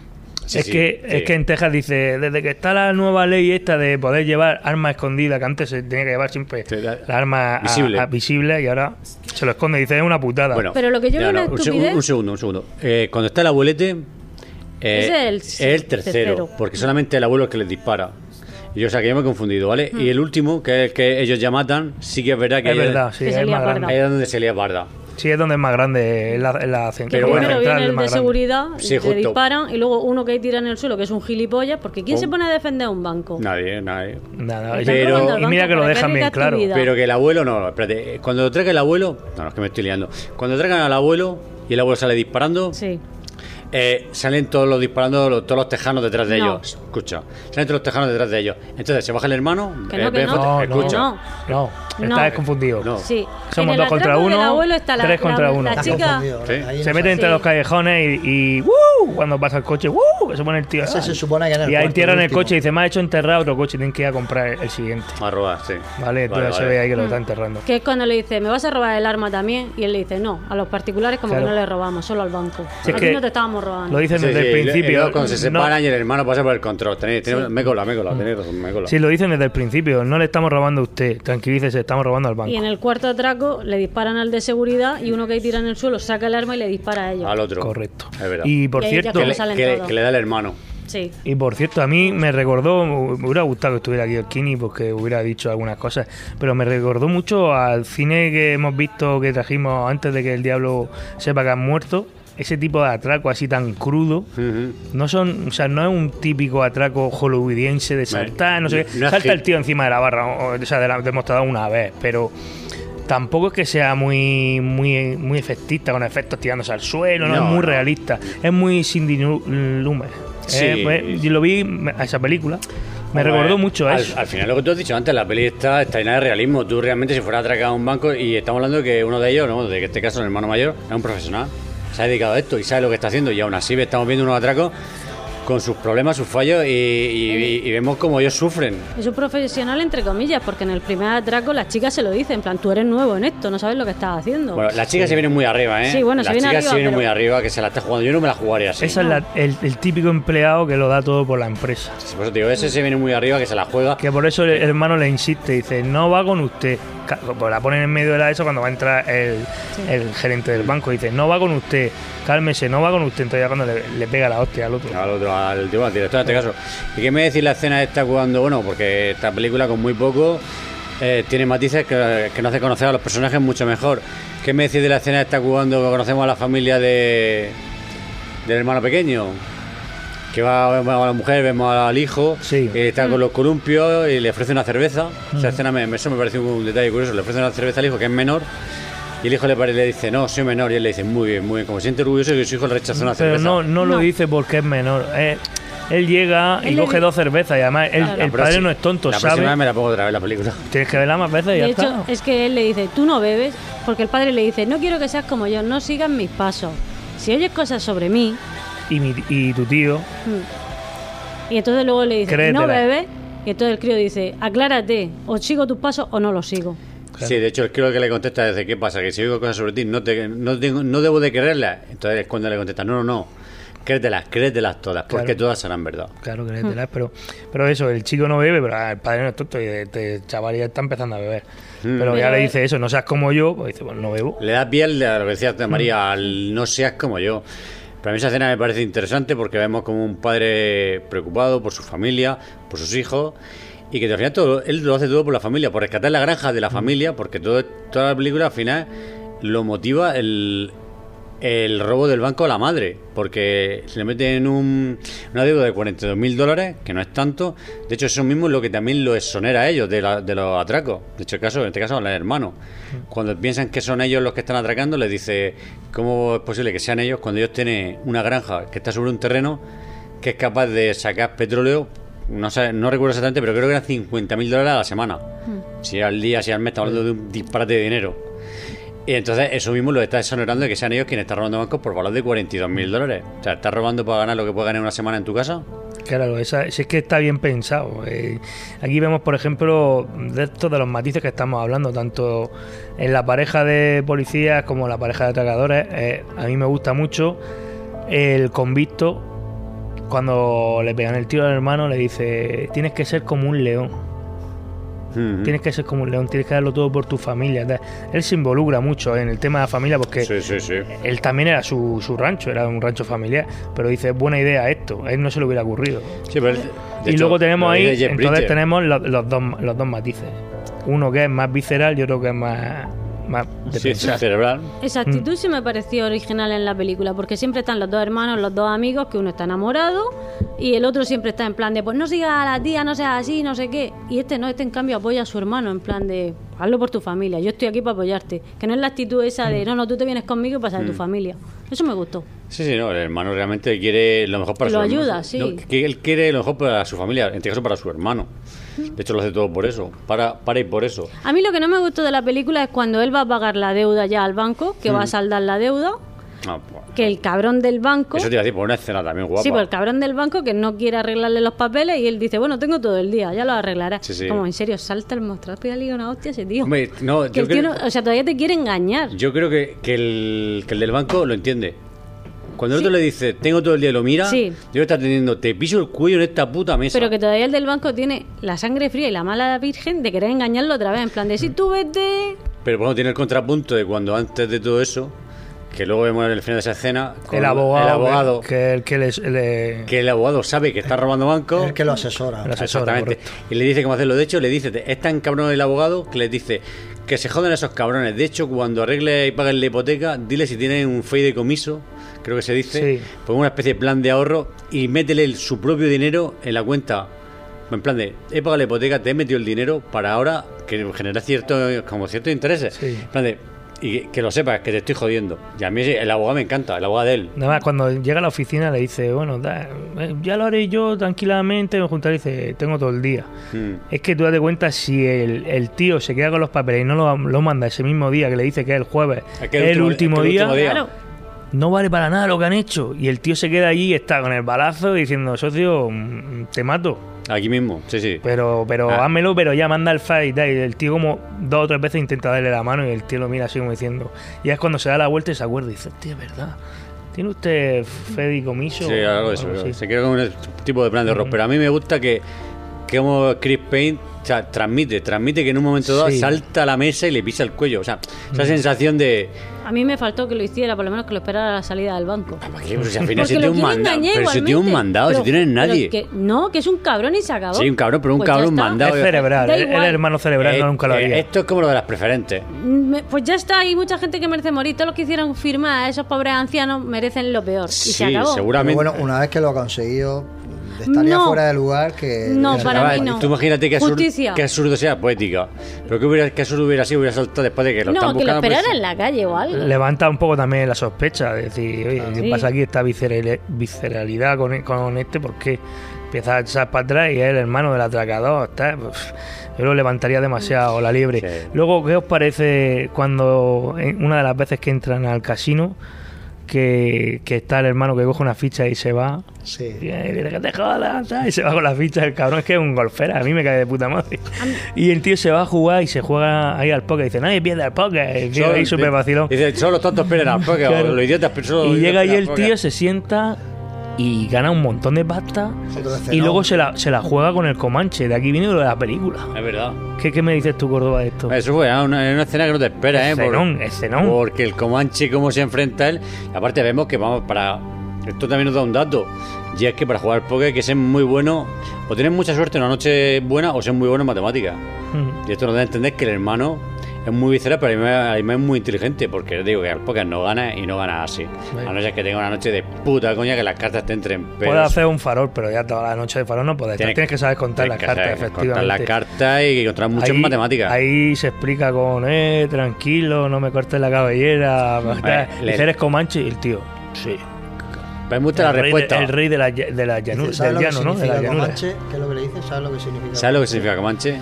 Sí, es, sí, que, sí. es que en Texas dice, desde que está la nueva ley esta de poder llevar arma escondida, que antes se tenía que llevar siempre la- la arma visible. a- visible y ahora se lo esconde. Dice, es una putada. Bueno, Pero lo que yo una no, un, un segundo, un segundo. Eh, cuando está el abuelete, eh, es el es el tercero, tercero. porque solamente el abuelo es el que les dispara. Y yo, o sea, que yo me he confundido, ¿vale? Hmm. Y el último, que es el que ellos ya matan, sí que es verdad que es verdad, sí, Que es grande. ahí es donde se lía barda. Sí, es donde es más grande, es la, es la cen- Que Pero la bueno, central viene el de grande. seguridad, Sí, le justo. disparan y luego uno que hay tira en el suelo, que es un gilipollas, porque ¿quién Oh. se pone a defender un banco? Nadie, nadie. Nada, Están y- mira que lo dejan bien claro. Pero que el abuelo no, espérate, cuando traiga el abuelo, no, no es que me estoy liando. Cuando traigan al abuelo y el abuelo sale disparando, Sí. Eh, salen todos los disparando, los- todos los tejanos detrás de No. ellos. Escucha, salen todos los tejanos detrás de ellos. Entonces se baja el hermano, Que no, que Ben no. No, escucha. no. no, No. estás confundido. No. Sí. Somos en dos contra uno, abuelo está la, tres contra la- uno. la chica. Sí. Se mete entre Sí. los callejones y, y ¡uh! cuando pasa el coche, ¡uh! se pone el tío. Ese se supone que en el y ahí entierran el coche y dice, me ha hecho enterrar otro coche, tienen que ir a comprar el siguiente. A robar, sí. Vale, entonces se vale. ve ahí que Mm. lo está enterrando. Que es cuando le dice, ¿me vas a robar el arma también? Y él le dice, no, a los particulares como Claro. que no le robamos, solo al banco. Si es a ti que no te estábamos Lo dicen Sí, desde sí, el principio. cuando se no- separan y el hermano pasa por el control. Tenéis, tenéis- Me cola, me cola, tenéis razón, me cola. Sí, lo dicen desde el principio. No le estamos robando a usted. Tranquilícese, estamos robando al banco. Y en el cuarto atraco le disparan al de seguridad y uno que hay tira en el suelo saca el arma y le dispara a ellos. Al otro. Correcto. Es verdad. Y por Y ahí cierto, que, le, que le da el hermano. Sí. y por cierto, a mí me recordó, me hubiera gustado que estuviera aquí el Kini porque hubiera dicho algunas cosas, pero me recordó mucho al cine que hemos visto que trajimos antes de que el diablo sepa que han muerto. Ese tipo de atraco así tan crudo. No son, o sea, no es un típico atraco hollywoodiense de saltar, no sé qué. no Salta el tío encima de la barra, o, o sea, de la demostrador una vez, pero tampoco es que sea muy muy muy efectista con efectos tirándose al suelo, no, No, es muy realista, es muy Cindy Lu- Lumet. Sí. Eh, pues, yo lo vi a esa película, me recordó mucho a eso. Al final, lo que tú has dicho antes, la peli está, está llena de realismo. Tú realmente, si fuera a atracar a un banco, y estamos hablando de que uno de ellos, ¿no? de que en este caso el hermano mayor, es un profesional, se ha dedicado a esto y sabe lo que está haciendo, y aún así estamos viendo unos atracos con sus problemas, sus fallos y, y- y vemos cómo ellos sufren. Es un profesional entre comillas, porque en el primer atraco las chicas se lo dicen, en plan, tú eres nuevo en esto, no sabes lo que estás haciendo. Bueno, las chicas se vienen muy arriba, ¿eh? Sí, bueno, se las viene chicas arriba, se vienen pero- muy arriba, que se la está jugando. Yo no me la jugaría así. Esa es la- el, el típico empleado que lo da todo por la empresa. Por eso te digo, ese se viene muy arriba, que se la juega. Que por eso el hermano le insiste, dice, no va con usted. Pues la ponen en medio de la eso cuando va a entrar el, el gerente del banco. Dice, no va con usted, cálmese, no va con usted. Entonces ya cuando le, le pega la hostia al otro. Al otro, al, tío, al director en este caso. ¿Y qué me decís la escena esta cuando, bueno, porque esta película con muy poco eh, tiene matices que, que nos hace conocer a los personajes mucho mejor? ¿Qué me decís de la escena esta cuando conocemos a la familia de del hermano pequeño? Que va vemos a la mujer, vemos al hijo, que está con los columpios y le ofrece una cerveza. Esa Mm. escena, me, eso me parece un detalle curioso. Le ofrece una cerveza al hijo que es menor y el hijo le, le dice, no, soy menor. Y él le dice, muy bien, muy bien. Como se siente orgulloso que su hijo le rechazó una Pero cerveza. no, no lo dice porque es menor. Eh, él llega y Él coge dos cervezas y además él- Claro. el padre sí, no es tonto, La próxima sabe. vez me la pongo otra vez la película. Tienes que verla más veces y ya de hecho, está. es que él le dice, tú no bebes, porque el padre le dice, no quiero que seas como yo, no sigas mis pasos. Si oyes cosas sobre mí, Y, mi- y tu tío, mm, y entonces luego le dice, no bebes, y entonces el crío dice, aclárate, o sigo tus pasos o no los sigo. Sí, de hecho, creo que le contesta desde qué pasa, que si oigo cosas sobre ti, no, te, no, tengo, no debo de creerlas. Entonces es cuando le contesta, no, no, no, créetelas, créetelas todas, porque Claro. todas serán verdad. claro que te la- pero, pero eso, el chico no bebe, pero ah, el padre no es tonto y este chaval ya está empezando a beber. Mm. Pero ya le dice eso, no seas como yo, pues dice, pues no bebo. Le da piel a lo que decía Mm. María, al no seas como yo. Para mí esa escena me parece interesante porque vemos como un padre preocupado por su familia, por sus hijos, y que al final todo, él lo hace todo por la familia, por rescatar la granja de la familia, porque todo, toda la película al final lo motiva el, el robo del banco a la madre, porque se le mete en un, una deuda de 42 mil dólares, que no es tanto. De hecho, eso mismo es lo que también lo exonera a ellos de, la- de los atracos. De hecho, el caso, en este caso, al hermano. Cuando piensan que son ellos los que están atracando, les dice, ¿cómo es posible que sean ellos cuando ellos tienen una granja que está sobre un terreno que es capaz de sacar petróleo? No, sé, no recuerdo exactamente, pero creo que eran 50 mil dólares a la semana. Si al día, si al mes, estamos hablando de un disparate de dinero. Y entonces eso mismo lo está exonerando de que sean ellos quienes están robando bancos por valor de 42 mil dólares. O sea, ¿estás robando para ganar lo que puedes ganar en una semana en tu casa? Claro, esa, si es que está bien pensado. eh. aquí vemos, por ejemplo, de estos de los matices que estamos hablando, tanto en la pareja de policías como la pareja de atracadores. eh, a mí me gusta mucho el convicto cuando le pegan el tiro al hermano, le dice, tienes que ser como un león. Tienes que ser como un león, tienes que darlo todo por tu familia. Él se involucra mucho en el tema de la familia porque Sí, sí, sí. él también era su, su rancho, era un rancho familiar. Pero dice, buena idea esto, a él no se le hubiera ocurrido. Pero él- y hecho, luego tenemos ahí, entonces tenemos los, los dos, los dos matices. Uno que es más visceral y otro que es más, más de Sí, pensar. cerebral. Esa Mm. actitud sí me pareció original en la película, porque siempre están los dos hermanos, los dos amigos, que uno está enamorado y el otro siempre está en plan de, pues no sigas a la tía, no seas así, no sé qué. Y este no, este en cambio apoya a su hermano, en plan de, hazlo por tu familia, yo estoy aquí para apoyarte. Que no es la actitud esa de, no, no, tú te vienes conmigo y pasas de tu Mm. familia. Eso me gustó. Sí, sí, no, el hermano realmente quiere lo mejor para Lo su ayuda, hermano. sí. No, que él quiere lo mejor para su familia, en este caso para su hermano. De hecho, lo hace todo por eso, para, para y por eso. A mí lo que no me gustó de la película es cuando él va a pagar la deuda ya al banco, que va a Mm. saldar la deuda, Ah, pues, que el cabrón del banco... eso te iba a decir, por una escena también guapa. Sí, pues el cabrón del banco que no quiere arreglarle los papeles y él dice, bueno, tengo todo el día, ya lo arreglará. Sí, sí. Como, en serio, salta el mostrador, pégale una hostia a ese tío. Hombre, no, que yo el tío no- o sea, todavía te quiere engañar. Yo creo que, que el, que el del banco lo entiende. Cuando el otro le dice, tengo todo el día y lo mira, Sí. yo está teniendo, te piso el cuello en esta puta mesa. Pero que todavía el del banco tiene la sangre fría y la mala virgen de querer engañarlo otra vez. En plan de si tú vete. Pero bueno, tiene el contrapunto de cuando antes de todo eso, que luego vemos en el final de esa escena, con El abogado, el abogado que, el que les- le- que el abogado sabe que está robando banco. El que lo asesora. El asesora, Exactamente. Y le dice cómo hacerlo. De hecho, le dice, es tan cabrón el abogado que le dice que se joden esos cabrones. De hecho, cuando arregle y pague la hipoteca, dile si tienen un fideicomiso, creo que se dice, Sí. pues una especie de plan de ahorro y métele el- su propio dinero en la cuenta. En plan de, he pagado la hipoteca, te he metido el dinero para ahora que genera cierto, como ciertos intereses. En plan de, y que, lo sepas, que te estoy jodiendo. Y a mí el abogado me encanta, el abogado de él. Nada más, cuando llega a la oficina le dice, bueno, da- eh, ya lo haré yo tranquilamente, me juntaré y dice, tengo todo el día. Mm. Es que tú date cuenta si el, el tío se queda con los papeles y no lo, lo manda ese mismo día que le dice que es el jueves, Es que el, el último- último, es que el día, último día. Claro. No vale para nada lo que han hecho. Y el tío se queda allí y está con el balazo diciendo, socio, mm, te mato. Aquí mismo, sí, sí. Pero, pero Ah. házmelo, pero ya manda el fight y el tío como dos o tres veces intenta darle la mano y el tío lo mira así como diciendo. Y es cuando se da la vuelta y se acuerda y dice, tío, es verdad. ¿Tiene usted fedicomiso? Sí, algo de eso. Se crea como un tipo de plan de horror. Pero a mí me gusta que como Chris Payne o sea, transmite, transmite que en un momento dado Sí. salta a la mesa y le pisa el cuello. O sea, esa Mm. sensación de. A mí me faltó que lo hiciera, por lo menos que lo esperara a la salida del banco. "Oye, pero si al final se tiene un mandado. Pero si tiene un mandado, si tiene nadie. que- no, que es un cabrón y se acabó. Sí, un cabrón, pero un Pues cabrón mandado. Es cerebral, Da es igual. el hermano cerebral, Eh, no nunca lo eh, haría. Esto es como lo de las preferentes. Me- Pues ya está, hay mucha gente que merece morir. Todos los que hicieron firmar a esos pobres ancianos merecen lo peor. y se acabó. Pero bueno, una vez que lo ha conseguido, estaría No. fuera de lugar que. No, para mí no. Tú imagínate que absurdo, que absurdo sea poética. Pero que, hubiera, que absurdo hubiera sido, hubiera saltado después de que lo No, están que lo buscando. pues, esperara en la calle o algo. Levanta un poco también la sospecha, de decir, oye, ¿qué Sí. pasa aquí? Esta visceral- visceralidad con, con este, porque empieza a echar para atrás y es el hermano del atracador. Está, pues, yo lo levantaría demasiado la liebre. Luego, ¿qué os parece cuando una de las veces que entran al casino, que, que está el hermano que coge una ficha y se va? Sí. Y, dice, que te jodas, ¿sabes? y se va con la ficha. El cabrón es que es un golfera, a mí me cae de puta madre. Y el tío se va a jugar y se juega ahí al póker. Dice, nadie pierde al póker. Solo- ahí súper vacilón. Dice, solo los tontos pierden al póker, Claro. los idiotas pero solo los Y llega ahí el tío, se sienta y gana un montón de pasta. Y luego se la, se la juega con el Comanche. De aquí viene lo de la película. Es verdad. ¿Qué, qué me dices tú, Córdoba, de esto? Eso fue una, una escena que no te espera, ¿eh? Por- Escenón, escenón. Porque el Comanche, cómo se enfrenta a él. Y aparte, vemos que vamos para. Esto también nos da un dato. Y es que para jugar póker hay que ser muy bueno. O tener mucha suerte en una noche buena o ser muy bueno en matemáticas. Mm. Y esto nos da a entender que el hermano es muy visceral, pero además es muy inteligente. Porque digo que al póker no gana y no gana así. A no ser que tenga una noche de puta coña que las cartas te entren. Pero Puedes hacer un farol, pero ya toda la noche de farol no puedes. Tienes- Tienes, que saber contar las cartas, saber efectivamente. Contar las cartas y contar mucho en Ahí- matemáticas. Ahí se explica con, eh, tranquilo, no me cortes la cabellera. Vale, le- Dice, ¿eres Comanche? Y el tío, sí. Me gusta la rey de- respuesta. el rey de la, de la llanura, ¿Sabes del lo que llano, ¿no? De significa la llanura. Comanche? ¿Qué es lo que le dice? ¿Sabes lo que significa? ¿Sabes lo que significa Comanche?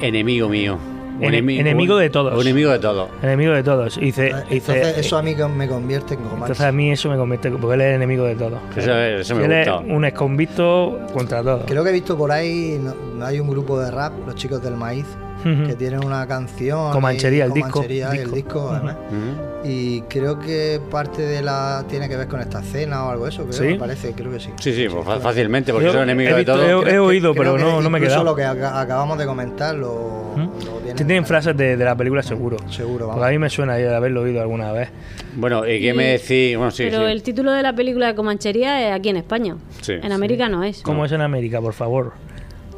Enemigo mío. Ene- enemigo de todos. Un enemigo de todos. Enemigo de todos. Y dice, y dice, Entonces, eso a mí me convierte en Comanche. entonces a mí eso me convierte, porque él es enemigo de todos. Eso, eso me él es gusta. un exconvicto contra todos. Creo que he visto por ahí, no- no hay un grupo de rap, los chicos del maíz, que tienen una canción. Comanchería, y- el disco, Comanchería, disco. el disco, además. Y creo que parte de la tiene que ver con esta cena o algo de eso, creo, ¿Sí? me parece, creo que sí. Sí, sí, pues fácilmente, porque Yo son enemigos he de todos. he- he oído, Creo pero no, no me he quedado. lo que aca- acabamos de comentar lo, lo tienen. Tienen frases de, de la película seguro. Seguro, Porque a mí me suena de haberlo oído alguna vez. Bueno, ¿y qué Y- me decís? Bueno, sí, Pero sí. el título de la película de Comanchería es aquí en España. Sí. En América no es. ¿Cómo es en América, por favor?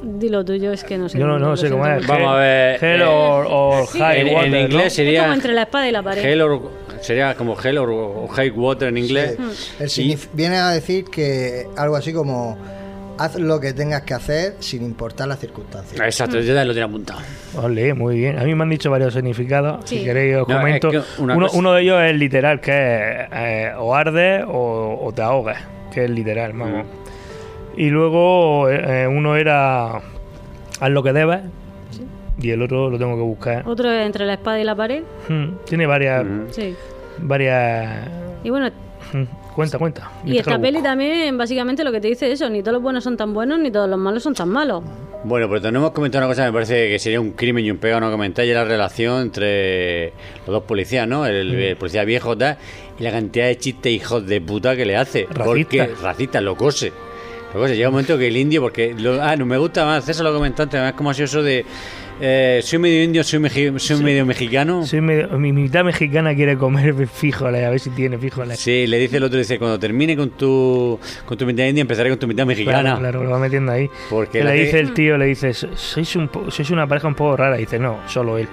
Dilo tuyo, es que no sé. Yo no, sé cómo es. Vamos a ver, Hell eh, or, or sí. high En- en water, ¿no? inglés Es sería- como entre la espada y la pared. Hell or- sería como Hell or, o High Water en inglés. El signif- viene a decir que algo así como haz lo que tengas que hacer sin importar las circunstancias. Exacto, yo ya lo tenía apuntado. Ole, muy bien. A mí me han dicho varios significados. Sí. Si queréis os No, comento. es que una uno, cosa- uno de ellos es literal, que es eh, o ardes o, o te ahogas, que es literal, vamos. Y luego eh, uno era haz lo que debes y el otro lo tengo que buscar. Otro es entre la espada y la pared. Hmm, Tiene varias... Sí. varias Y bueno, Cuenta, cuenta. y que esta peli también básicamente lo que te dice es eso, ni todos los buenos son tan buenos ni todos los malos son tan malos. Bueno, pero no hemos comentado una cosa que me parece que sería un crimen y un pega no comentar, y es la relación entre los dos policías, ¿no? El, Mm. el policía viejo tal, y la cantidad de chistes hijos de puta que le hace. Racista. Porque racista, lo cose. Lo cose. Llega un momento que el indio, porque. Lo, ah, no me gusta más, César lo comentó antes, además, como ha sido eso de. Eh, soy medio indio, soy, meji- soy medio mexicano. Soy medio- mi mitad mexicana quiere comer frijoles, a ver si tiene frijoles. Sí, le dice el otro, dice, cuando termine con tu, con tu mitad india, empezaré con tu mitad mexicana. Claro, claro, lo va metiendo ahí. Porque le que- dice el tío, le dice, sois, un po- sois una pareja un poco rara. dice, no, solo él.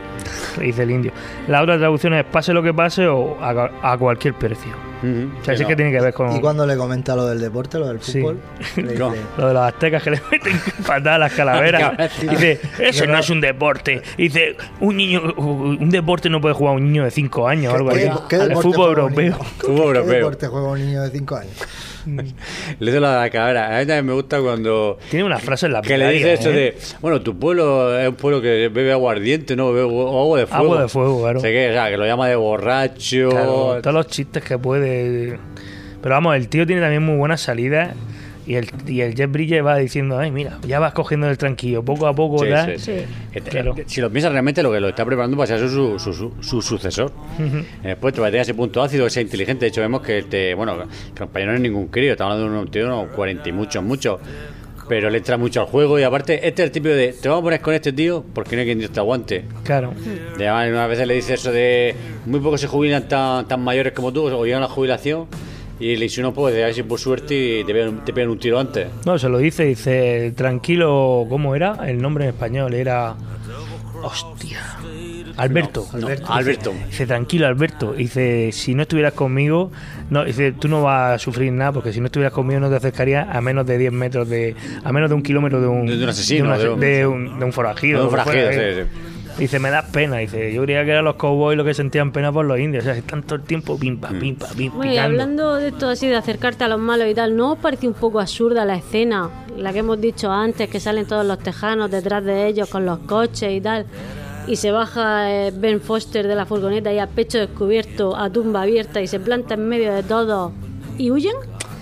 Le dice el indio. La otra traducción es, pase lo que pase o a, a cualquier precio. O sea, sí que tiene que ver con... Y cuando le comenta lo del deporte, lo del Sí. fútbol, le dice, Lo de los aztecas que le meten patadas a las calaveras. Dice, eso no es un deporte. Dice, un niño, un deporte no puede jugar un niño de 5 años o algo ¿qué, así. qué Al deporte fútbol europeo. ¿Qué europeo. deporte juega un niño de 5 años? Le doy la cabra. A mí también me gusta cuando. Tiene una frase en la Que le dice esto ¿eh? de. Bueno, tu pueblo es un pueblo que bebe agua ardiente, ¿no? Bebe agua de fuego. Agua de fuego, claro. Sé que, o sea, que lo llama de borracho. Claro, todos los chistes que puede. Pero vamos, el tío tiene también muy buenas salidas. Y el, y el Jeff Bridges va diciendo, ay, mira, ya vas cogiendo el tranquillo, poco a poco, Sí, tal". sí, sí. Que te- Claro. Si lo piensas realmente, lo que lo está preparando para ser su, su, su, su sucesor. Después te va a tener ese punto ácido, que sea inteligente. De hecho, vemos que, este, bueno, compañero no es ningún crío, estamos hablando de un tío de unos 40 y muchos, muchos. Pero le entra mucho al juego y aparte, este es el tipo de, te vamos a poner con este tío porque no hay quien te aguante. Claro. Además, unas veces le dice eso de, muy pocos se jubilan tan, tan mayores como tú o llegan a la jubilación. Y le dice, no puedes, a ver si por suerte y te pegan, te pegan un tiro antes. No, se lo dice, dice, tranquilo, ¿cómo era? El nombre en español era. Hostia. Alberto. No, Alberto. Dice, tranquilo, Alberto. Dice, si no estuvieras conmigo, no, dice, tú no vas a sufrir nada, porque si no estuvieras conmigo no te acercarías a menos de 10 metros de. a menos de un kilómetro de un. De un asesino, De, de un, de un- de un forajido. De un forajido, fuera, sí, ¿eh? Dice, me da pena. Dice, yo creía que eran los cowboys los que sentían pena por los indios. O sea, están todo el tiempo pim, pam, pim, pam, pim, Bueno, y picando. hablando de esto así, de acercarte a los malos y tal, ¿no os parece un poco absurda la escena? La que hemos dicho antes, que salen todos los tejanos detrás de ellos con los coches y tal. Y se baja eh, Ben Foster de la furgoneta y a pecho descubierto, a tumba abierta y se planta en medio de todos y huyen.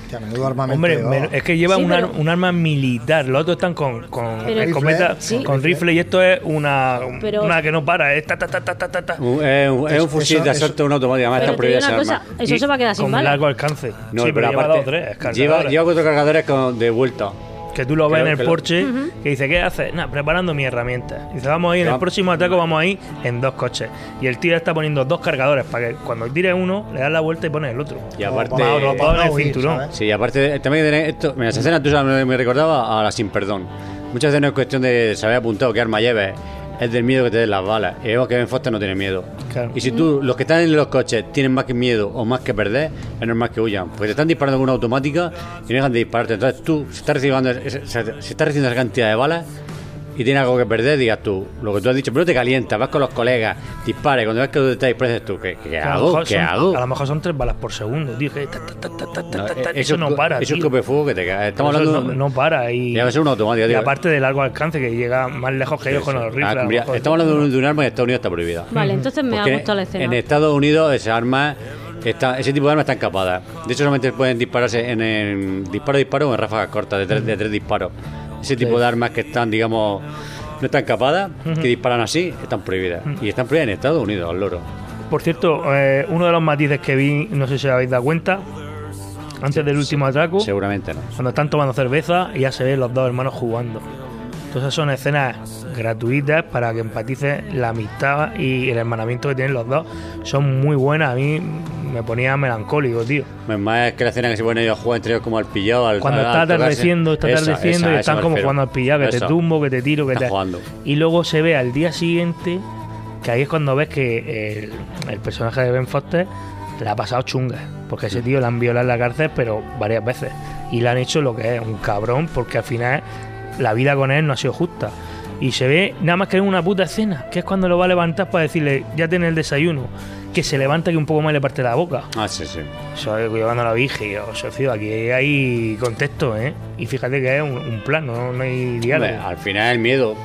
Hostia, menudo armamento. Hombre, es que lleva Sí, un, ar- un arma militar, los otros están con, con Pero- escopeta, Sí. con rifle y esto es una, Pero- una que no para, es ta, ta, ta, ta, ta, ta, ta. Un- es, un, es un Eso- fusil de asalto, una automática. Además, Pero está te digo prohibida una esa cosa, arma. eso Y se va a quedar sin con balas. largo alcance. No, sí, pero lleva aparte, dos o tres lleva, cargadores. lleva cuatro cargadores con- de vuelta. Que tú lo ves en el lo- Porsche, que dice, ¿qué haces? Nada, preparando mi herramienta. Dice, vamos ahí, en el próximo atraco vamos ahí en dos coches. Y el tío está poniendo dos cargadores para que cuando tire uno, le das la vuelta y pones el otro. Y aparte, en el cinturón. ¿sabes? sí, aparte de- también que tener esto, mira, esa escena tú me recordaba a la sin perdón. Muchas veces no es cuestión de saber apuntado qué arma lleves, es del miedo que te den las balas. Y vemos que Ben Foster no tiene miedo. Claro. Y si tú, los que están en los coches, tienen más que miedo o más que perder, es normal que huyan. Porque te están disparando con una automática y no dejan de dispararte. Entonces tú, si estás recibiendo, se, se está recibiendo esa cantidad de balas y tienes algo que perder, digas tú, lo que tú has dicho, pero te calientas, vas con los colegas, dispara y cuando ves que tú te dices tú, ¿qué, qué hago? ¿Qué son- hago? A lo mejor son tres balas por segundo, tío. que ta, ta, ta, ta, ta, ta, No, eh, eso no para. Eso es tío. cope fuego que te cae. Estamos Eso hablando. no, no para y, Debe ser una automática, y aparte de largo alcance que llega más lejos que ellos con los rifles. Ah, mira, estamos hablando de un, de un arma que en Estados Unidos está prohibida. Vale, entonces me Porque ha gustado la escena. En Estados Unidos esa arma, está, ese tipo de armas está encapada. De hecho, solamente pueden dispararse en, en disparo disparo o en ráfagas cortas de tres, de tres disparos. Ese tipo de armas que están, digamos, no están capadas, que disparan así, están prohibidas. Y están prohibidas en Estados Unidos, al loro. Por cierto, eh, uno de los matices que vi, no sé si os habéis dado cuenta, antes del último atraco, Seguramente no. cuando están tomando cerveza y ya se ven los dos hermanos jugando. Entonces son escenas gratuitas para que empatices la amistad y el hermanamiento que tienen los dos. Son muy buenas. A mí me ponía melancólico, tío. Es más que la escena que se ponen ellos a jugar entre ellos como al pillado. Al, Cuando está atardeciendo, está atardeciendo y están como jugando al pillado, que te tumbo, que te tiro, que Está te... jugando. Y luego se ve al día siguiente, que ahí es cuando ves que el, el personaje de Ben Foster le ha pasado chunga. Porque ese tío le han violado en la cárcel, pero varias veces. Y le han hecho lo que es, un cabrón, porque al final la vida con él no ha sido justa. Y se ve nada más que en una puta escena, que es cuando lo va a levantar para decirle, ya tiene el desayuno. Que se levanta y un poco más le parte la boca. Ah, sí, sí. Eso es llevando a la vigia, o sea, tío, aquí hay contexto, ¿eh? Y fíjate que es un, un plan, no, no hay diálogo. Hombre, al final el miedo.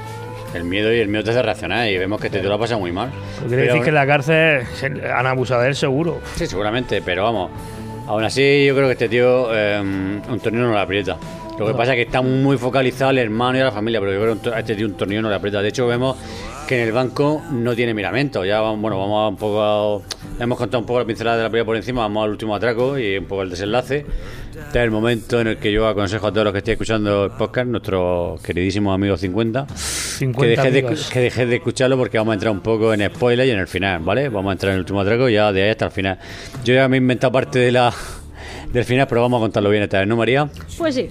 El miedo y el miedo te hace reaccionar y vemos que este tío lo ha pasado muy mal. Quiere decir que en la cárcel se- han abusado de él seguro. Sí, seguramente, pero vamos. Aún así, yo creo que este tío eh, un tornillo no le aprieta. Lo que pasa es que está muy focalizado al hermano y a la familia, pero yo creo que a este tío un tornillo no le aprieta. De hecho, vemos que en el banco no tiene miramento. Ya vamos, bueno, vamos a un poco. a- hemos contado un poco la pincelada de la película por encima, vamos al último atraco y un poco el desenlace. Este es el momento en el que yo aconsejo a todos los que estéis escuchando el podcast, nuestros queridísimos amigos 50, 50 que dejéis, de, que dejéis de escucharlo porque vamos a entrar un poco en spoiler y en el final, ¿vale? Vamos a entrar en el último atraco y ya de ahí hasta el final. Yo ya me he inventado parte de la del final, pero vamos a contarlo bien esta vez, ¿no, María? Pues sí.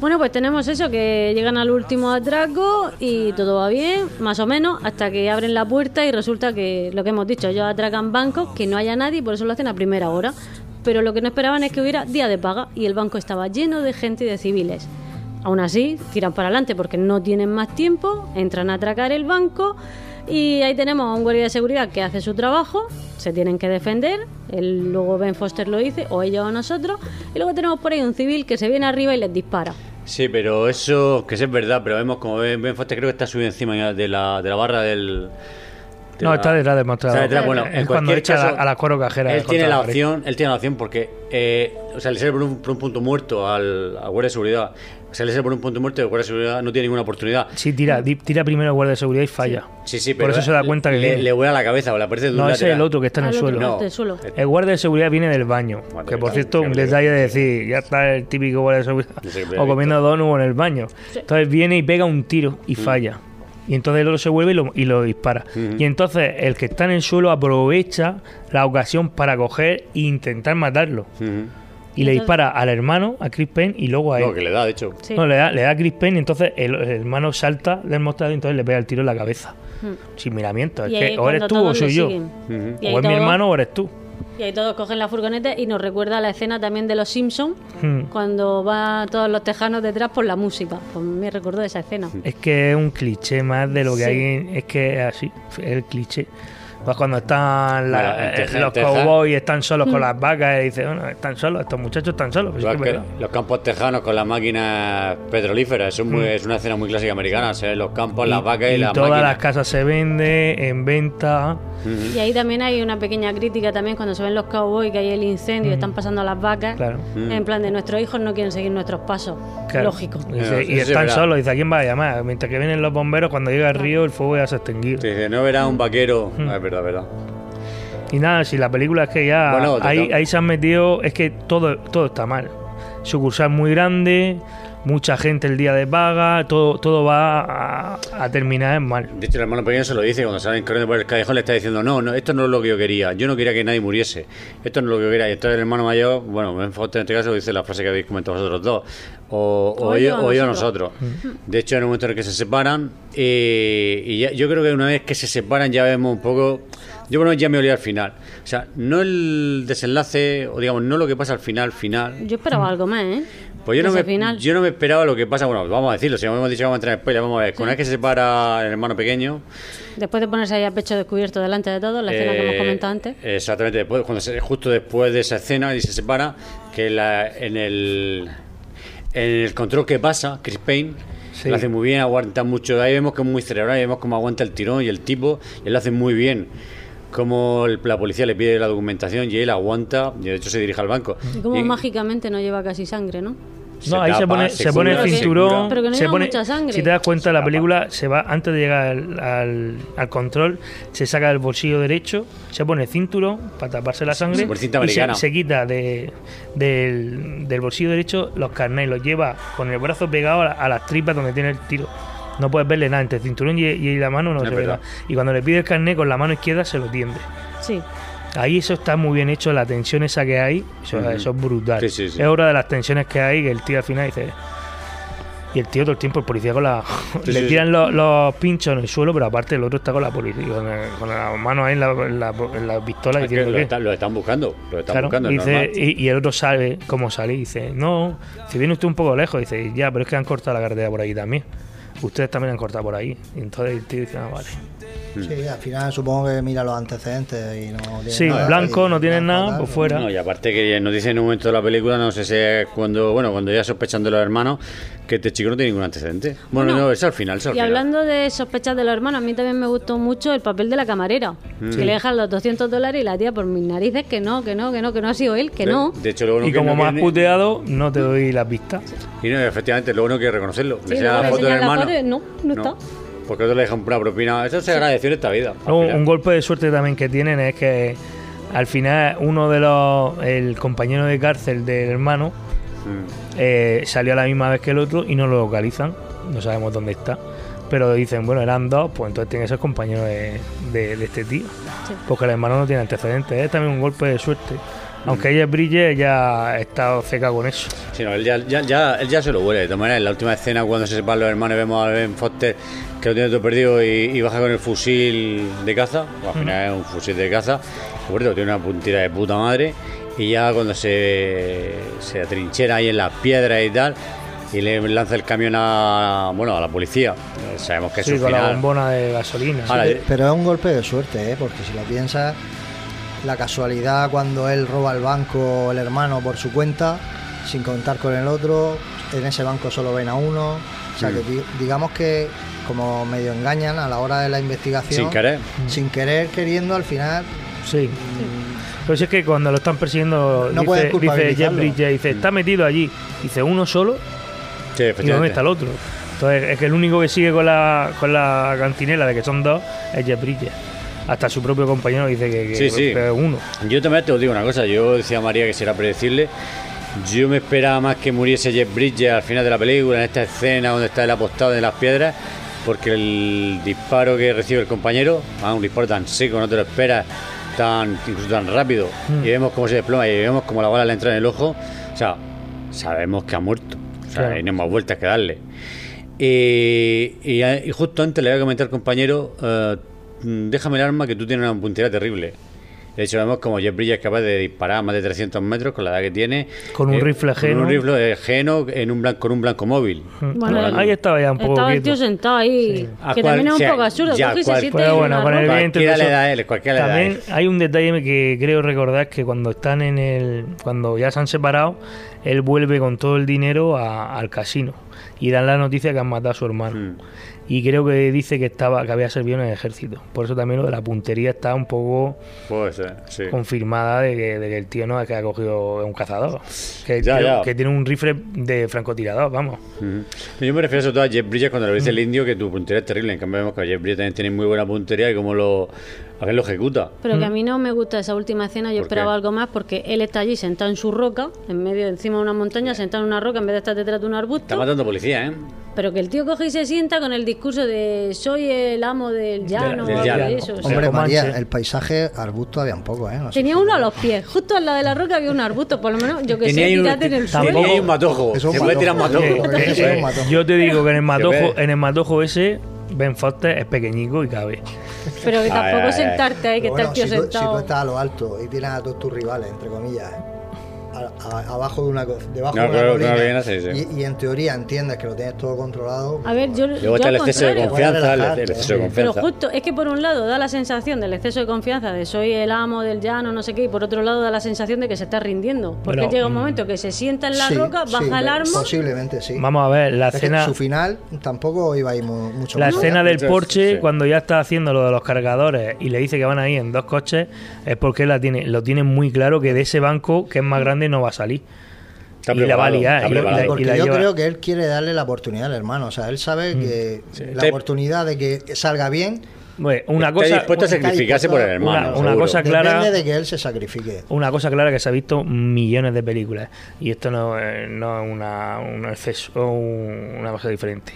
Bueno, pues tenemos eso, que llegan al último atraco y todo va bien, más o menos, hasta que abren la puerta y resulta que lo que hemos dicho, ellos atracan bancos, que no haya nadie y por eso lo hacen a primera hora. Pero lo que no esperaban es que hubiera día de paga y el banco estaba lleno de gente y de civiles. Aún así, tiran para adelante porque no tienen más tiempo, entran a atracar el banco, Y ahí tenemos a un guardia de seguridad que hace su trabajo, se tienen que defender, él, luego Ben Foster lo dice, o ellos o nosotros, y luego tenemos por ahí un civil que se viene arriba y les dispara. Sí, pero eso, que es verdad, pero vemos como Ben, ben Foster creo que está subido encima de la, de la barra del... de No, la- está detrás del mostrador. Está detrás, bueno, es en cuando cualquier echa a la- caso, a la cuero cajera. Él tiene la opción, él tiene la opción porque, eh, o sea, le sale por un, por un punto muerto al, al guardia de seguridad. O sea, le sale por un punto muerto y el guardia de seguridad no tiene ninguna oportunidad. Sí, tira, tira primero el guardia de seguridad y falla. Sí, sí, pero Por eso se da cuenta que le, viene. le vuela la cabeza o le aparece de un No, ese es el otro que está en el otro, suelo. El guardia de seguridad viene del baño. Que por cierto, un detalle de decir, ya está el típico guardia de seguridad. O comiendo donut en el baño. Entonces viene y pega un tiro y falla. Y entonces el otro se vuelve y lo, y lo dispara. Y entonces el que está en el suelo aprovecha la ocasión para coger e intentar matarlo. Y le dispara al hermano, a Chris Payne, y luego a él. No, que le da, de hecho. Sí. No, le da, le da a Chris Payne y entonces el, el hermano salta del mostrador y entonces le pega el tiro en la cabeza. Mm. Sin miramiento. Es que o eres tú o soy yo. O es mi hermano o eres tú. Y ahí todos cogen la furgoneta y nos recuerda la escena también de los Simpsons, Hmm. cuando van todos los tejanos detrás por la música. Pues me recordó esa escena. Es que es un cliché más de lo que Sí. hay. en- Es que es así, es el cliché. Pues cuando están la- Bueno, eh, los cowboys están solos con Mm. las vacas y dicen, bueno, están solos, estos muchachos están solos. Pues sí los campos tejanos con las máquinas petrolíferas, eso es, muy- Mm. es una escena muy clásica americana, se ven los campos, las vacas y, y las todas máquinas. las casas se venden en venta. Y ahí también hay una pequeña crítica también cuando se ven los cowboys que hay el incendio y Mm. están pasando a las vacas. Claro. En plan de nuestros hijos no quieren seguir nuestros pasos. Claro. Lógico. Y, dice- Claro, y sí, sí, están solos. Dice, ¿a quién va a llamar? Mientras que vienen los bomberos, cuando llega el río, el fuego ya se ha extinguido. Dice, no verás un vaquero. Verdad, verdad. Y nada, si la película es que ya Bueno, ahí, ahí se han metido, es que todo, todo está mal. Sucursal muy grande, mucha gente el día de paga, todo, todo va a, a terminar en mal. De hecho, el hermano pequeño se lo dice cuando salen corriendo por el callejón, le está diciendo, no, no, esto no es lo que yo quería, yo no quería que nadie muriese, esto no es lo que yo quería. Y entonces el hermano mayor, bueno, en este caso dice la frase que habéis comentado vosotros dos, o, o yo, o yo nosotros. nosotros. De hecho, en el momento en el que se separan, eh, y ya- yo creo que una vez que se separan ya vemos un poco... Yo bueno, ya me olía al final. O sea, no el desenlace, o digamos, no lo que pasa al final, final, Yo esperaba algo más, ¿eh? Pues yo no, me, final. yo no me esperaba lo que pasa. Bueno, vamos a decirlo, si hemos dicho que vamos a entrar en spoiler, vamos a ver. Con una vez que se separa el hermano pequeño. Después de ponerse ahí a pecho descubierto delante de todos, la escena que hemos eh, comentado antes. Exactamente, después, cuando se- justo después de esa escena y se separa, que la- en el en el control que pasa, Chris Payne Sí. lo hace muy bien, aguanta mucho. Ahí vemos que es muy cerebral, ahí vemos cómo aguanta el tirón y el tipo, y él lo hace muy bien. Como el- la policía le pide la documentación y él aguanta, y de hecho se dirige al banco. Y como Y- mágicamente no lleva casi sangre, ¿no? No, ahí se pone, se pone el se cinturón. Pero que no se pone, mucha sangre. Si te das cuenta, la película se va, antes de llegar al, al- al control, se saca del bolsillo derecho, se pone el cinturón para taparse la sangre. Y se, se quita de, del, del bolsillo derecho los carnés, los lleva con el brazo pegado a, la- a las tripas donde tiene el tiro. No puedes verle nada, entre el cinturón y, y la mano no Es se ve verdad. nada. Y cuando le pide el carnet con la mano izquierda, se lo tiende. Sí. Ahí eso está muy bien hecho, la tensión esa que hay, eso, eso es brutal. Sí, sí, sí. Es obra de las tensiones que hay, que el tío al final dice... Y el tío todo el tiempo, el policía con la... Sí, le sí, tiran sí. Los, los pinchos en el suelo, pero aparte el otro está con la policía, con, el- con las manos ahí en la, en la, en la pistola Es que diciendo lo, que... están, lo están buscando, lo están Claro, buscando, dice, normal. y, y el otro sabe cómo salir. Dice, no, si viene usted un poco lejos, dice, ya, pero es que han cortado la carretera por aquí también. Ustedes también han cortado por ahí. Y entonces el tío dice, ah, vale. Sí, al final supongo que mira los antecedentes y no tiene Sí, nada, blanco, y- no tienen nada, tal, pues fuera. No, y aparte que nos dice en un momento de la película, no sé si es cuando, bueno, cuando ya sospechan de los hermanos, que este chico no tiene ningún antecedente. Bueno, Bueno, no, es al final, es al Y final. hablando de sospechas de los hermanos, a mí también me gustó mucho el papel de la camarera. Mm. Que Sí. le dejan los 200 dólares y la tía por mis narices que no, que no, que no, que no ha sido él, que De- no. De hecho, luego no Y como no me has quiere ni- puteado, no te doy las vistas. Y no, efectivamente, luego no quiere reconocerlo. Sí, le la foto del la hermano. foto no, no, está. Porque otro le dejan una propina. Eso se agradeció en esta vida. un golpe de suerte también que tienen es que al final uno de los, el compañero de cárcel del hermano, Mm. eh, salió a la misma vez que el otro y no lo localizan, no sabemos dónde está. Pero dicen, bueno, eran dos, pues entonces tiene que ser compañero de, de- de este tío. Sí. Porque el hermano no tiene antecedentes, es también un golpe de suerte. Aunque ella brille, ella ha estado seca con eso. Sí, no, él ya, ya, ya- él ya se lo huele. De todas maneras, en la última escena, cuando se separan los hermanos, vemos a Ben Foster que lo tiene todo perdido y, y baja con el fusil de caza. Al final es un fusil de caza. Cierto, tiene una puntera de puta madre. Y ya cuando se, se atrinchera ahí en las piedras y tal, y le lanza el camión a, bueno, a la policía. Sabemos que es Sí, su con la bombona de gasolina. Ahora, Pero es un golpe de suerte, ¿eh? porque si lo piensas, la casualidad cuando él roba el banco, el hermano por su cuenta, sin contar con el otro, en ese banco solo ven a uno. O sea, Mm. que di- digamos que como medio engañan a la hora de la investigación. Sin querer. Sin querer, queriendo, al final. Sí. Pero si es que cuando lo están persiguiendo, No dice, dice Jeff. Bridges, dice, está metido allí. Dice, uno solo, Sí, ¿y dónde está el otro? Entonces, es que el único que sigue con la, con la cantinela de que son dos es Jeff Bridges. Hasta su propio compañero dice que, que- Sí, sí. que es uno. Yo también te os digo una cosa, yo decía a María que será predecible. Yo me esperaba más que muriese Jeff Bridges al final de la película, en esta escena donde está él apostado de las piedras, porque el disparo que recibe el compañero, ah, un disparo tan seco, no te lo esperas, tan incluso tan rápido, Mm. y vemos cómo se desploma y vemos cómo la bala le entra en el ojo, o sea, sabemos que ha muerto, o sea, Claro. hay no más vueltas que darle. Y, y, y justo antes le voy a comentar al compañero, eh, déjame el arma que tú tienes una puntería terrible. De hecho, vemos como Jeff Bridges es capaz de disparar a más de 300 metros con la edad que tiene. Con un eh, rifle Con ajeno. un rifle ajeno en un blanco, con un blanco móvil. Bueno, Ahí estaba ya un poco Estaba el tío sentado ahí, ¿A que también es un sea, poco absurdo. ya, y se Pero en bueno, con el viento Cualquiera eso- le da él, cualquiera le da También él. hay un detalle que creo recordar que cuando están en el. Cuando ya se han separado, él vuelve con todo el dinero a- al casino y dan la noticia que han matado a su hermano. Mm. Y creo que dice que estaba que había servido en el ejército. Por eso también lo de la puntería está un poco Puede ser, sí. confirmada de que, de que el tío no es que ha cogido un cazador. Que, el Ya, tío- ya. que tiene un rifle de francotirador, vamos. Yo me refiero sobre todo a Jeff Bridges cuando le dice el indio que tu puntería es terrible. En cambio, vemos que Jeff Bridges también tiene muy buena puntería y cómo lo, a ver, lo ejecuta. Pero que a mí no me gusta esa última escena, yo ¿Por esperaba qué? algo más porque él está allí sentado en su roca, en medio, encima de una montaña, sentado en una roca en vez de estar detrás de un Está arbusto. matando policía, ¿eh? Pero que el tío coge y se sienta con el discurso de soy el amo del llano, del o algo llano. de eso. o sea. Hombre. María, el paisaje, arbusto había un poco, ¿eh? No sé. Tenía uno a los pies, justo al lado de la roca había un arbusto, por lo menos yo que sé, Tenía ahí un, en el tenía suelo. ahí un matojo. Se puede tirar un matojo. Yo te digo que en el matojo, en el matojo ese, Ben Foster es pequeñico y cabe. Pero que tampoco ay, ay. sentarte ahí, que está el tío si, tú, si tú sentado. estás a lo alto y tienes a todos tus rivales, entre comillas, a- a- abajo de una debajo No, de una claro, colina, claro, bien, sí, sí. Y, y en teoría entiendes que lo tienes todo controlado. A ver, yo, Luego yo está el exceso de confianza, el, Relajarte, el exceso de sí. Pero justo es que por un lado da la sensación del exceso de confianza de soy el amo del llano, no sé qué, y por otro lado da la sensación de que se está rindiendo. Porque Bueno, llega un mm. momento que se sienta en la Sí, roca, sí, baja el arma. Posiblemente sí. Vamos a ver, la Es escena, su final tampoco iba a ir mu- mucho la más escena allá. del Porsche, sí. cuando ya está haciendo lo de los cargadores y le dice que van a ir en dos coches, es porque la tiene, lo tiene muy claro que de ese banco, que es más grande, no va a salir. Está y la va a liar. y la-. Porque y la yo lleva- creo que él quiere darle la oportunidad al hermano. O sea, él sabe que la oportunidad de que salga bien. Bueno, una Está cosa, dispuesto a sacrificarse por el hermano. Una- cosa clara- Depende de que él se sacrifique. una cosa clara que se ha visto millones de películas y esto no, es- no es una, un exceso una cosa diferente.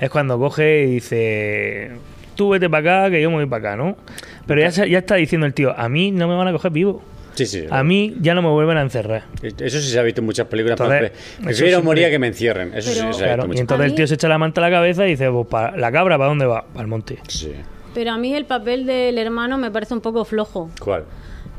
Es cuando coge y dice, tú vete para acá, que yo me voy para acá, ¿no? Pero ya, se- ya está diciendo el tío, a mí no me van a coger vivo. Sí, sí. A mí ya no me vuelven a encerrar. Eso sí se ha visto en muchas películas. Entonces, prefiero morir a que me encierren. Eso Pero- sí se ha Claro, visto y entonces el tío se echa la manta a la cabeza y dice, pues para la cabra, ¿para dónde va? Para el monte. Sí. Pero a mí el papel del hermano me parece un poco flojo. ¿Cuál?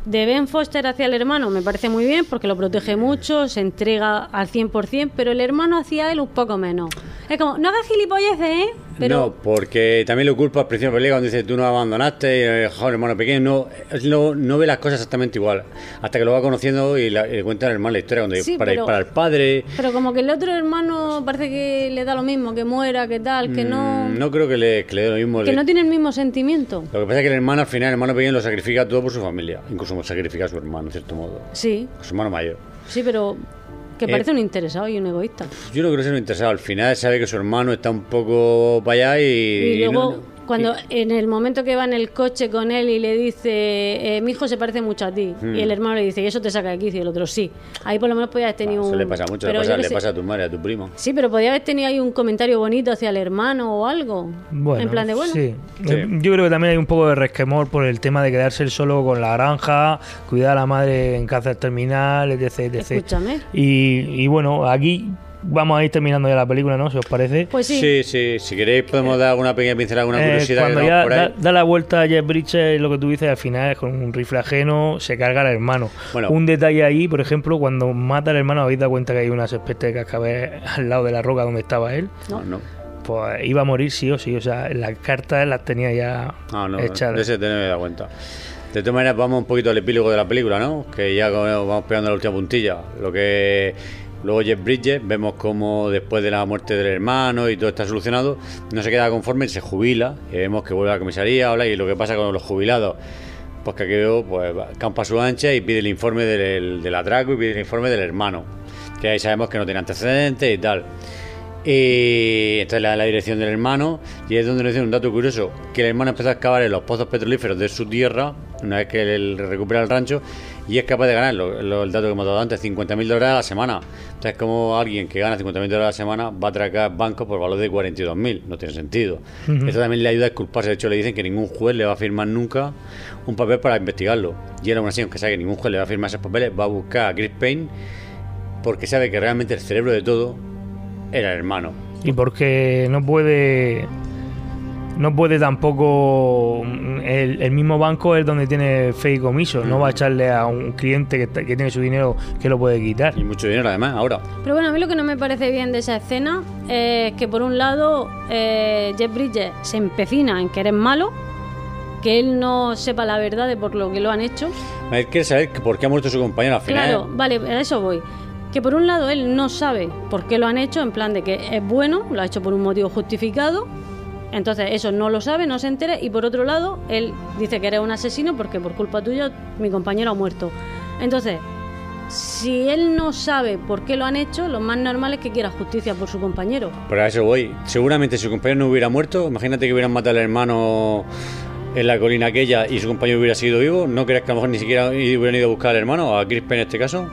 De Ben Foster hacia el hermano me parece muy bien porque lo protege mucho, se entrega al 100%, pero el hermano hacia él un poco menos. Es como, no hagas gilipolleces, ¿eh? Pero No, porque también lo culpa al principio de la película cuando dice tú no abandonaste, eh, joder, hermano pequeño, no, él no, no ve las cosas exactamente igual. Hasta que lo va conociendo y, la- y le cuenta al hermano la historia, cuando Sí, para, pero- para el padre. Pero como que el otro hermano parece que le da lo mismo, que muera, que tal, que no... mm, No creo que le, que le dé lo mismo. Que le- no tiene el mismo sentimiento. Lo que pasa es que el hermano al final, el hermano pequeño lo sacrifica todo por su familia. Incluso sacrifica a su hermano, en cierto modo. Sí, A su hermano mayor. sí, pero que Eh, parece un interesado y un egoísta. Yo no creo que sea un interesado. Al final sabe que su hermano está un poco para allá y... Y luego, no- no- cuando en el momento que va en el coche con él y le dice, eh, mi hijo se parece mucho a ti, Hmm. y el hermano le dice, y eso te saca de quicio, y el otro sí. Ahí por lo menos podía haber tenido Eso un... le pasa mucho, le pero pasa, yo qué le sé. pasa a tu madre, a tu primo. Sí, pero podía haber tenido ahí un comentario bonito hacia el hermano o algo. Bueno, en plan de, bueno, sí. Yo creo que también hay un poco de resquemor por el tema de quedarse él solo con la granja, cuidar a la madre en cáncer terminal, etc. etc. escúchame. Y, y bueno, aquí vamos a ir terminando ya la película, ¿no? Si os parece. Pues sí. Sí, sí. Si queréis podemos dar alguna pequeña pincelada, alguna Eh, curiosidad. cuando ya por ahí. da, da la vuelta a Jeff Bridges, lo que tú dices al final, con un rifle ajeno, se carga al hermano. Bueno. Un detalle ahí, por ejemplo, cuando mata al hermano, habéis dado cuenta que hay unas especies de cascabel al lado de la roca donde estaba él. No, no. Pues iba a morir sí o sí, o sea, las cartas las tenía ya Ah, no, echadas. de ese te no me he dado cuenta. De todas maneras, vamos un poquito al epílogo de la película, ¿no? Que ya vamos pegando la última puntilla. Lo que luego Jeff Bridges, vemos como después de la muerte del hermano y todo está solucionado, no se queda conforme, se jubila y vemos que vuelve a la comisaría, habla y lo que pasa con los jubilados. Pues que aquello pues, va- campa a su ancha y pide el informe del, del atraco y pide el informe del hermano. Que ahí sabemos que no tiene antecedentes y tal. Y entonces le da la dirección del hermano y es donde nos dice un dato curioso, que el hermano empezó a excavar en los pozos petrolíferos de su tierra, una vez que él recupera el rancho, y es capaz de ganar, lo, lo- el dato que hemos dado antes, 50.000 dólares a la semana. Entonces como alguien que gana 50.000 dólares a la semana va a atracar bancos por valor de 42.000, no tiene sentido. Ujú. Esto también le ayuda a disculparse, de hecho le dicen que ningún juez le va a firmar nunca un papel para investigarlo. Y él aún así, aunque sabe que ningún juez le va a firmar esos papeles, va a buscar a Chris Payne porque sabe que realmente el cerebro de todo era el hermano. Y porque no puede. No puede tampoco. El, el mismo banco es donde tiene fe y comiso. No va a echarle a un cliente que, que tiene su dinero que lo puede quitar. Y mucho dinero además, ahora. Pero bueno, a mí lo que no me parece bien de esa escena es que por un lado eh, Jeff Bridges se empecina en que eres malo, que él no sepa la verdad de por lo que lo han hecho. Él quiere saber que por qué ha muerto su compañero al final. Claro, vale, a eso voy. Que por un lado él no sabe por qué lo han hecho, en plan de que es bueno, lo ha hecho por un motivo justificado. Entonces eso no lo sabe, no se entera. Y por otro lado, él dice que eres un asesino porque por culpa tuya mi compañero ha muerto. Entonces, si él no sabe por qué lo han hecho, lo más normal es que quiera justicia por su compañero. Pero a eso voy. Seguramente si su compañero no hubiera muerto, imagínate que hubieran matado al hermano en la colina aquella y su compañero hubiera sido vivo, ¿no crees que a lo mejor ni siquiera hubieran ido a buscar al hermano, a Chris Payne en este caso?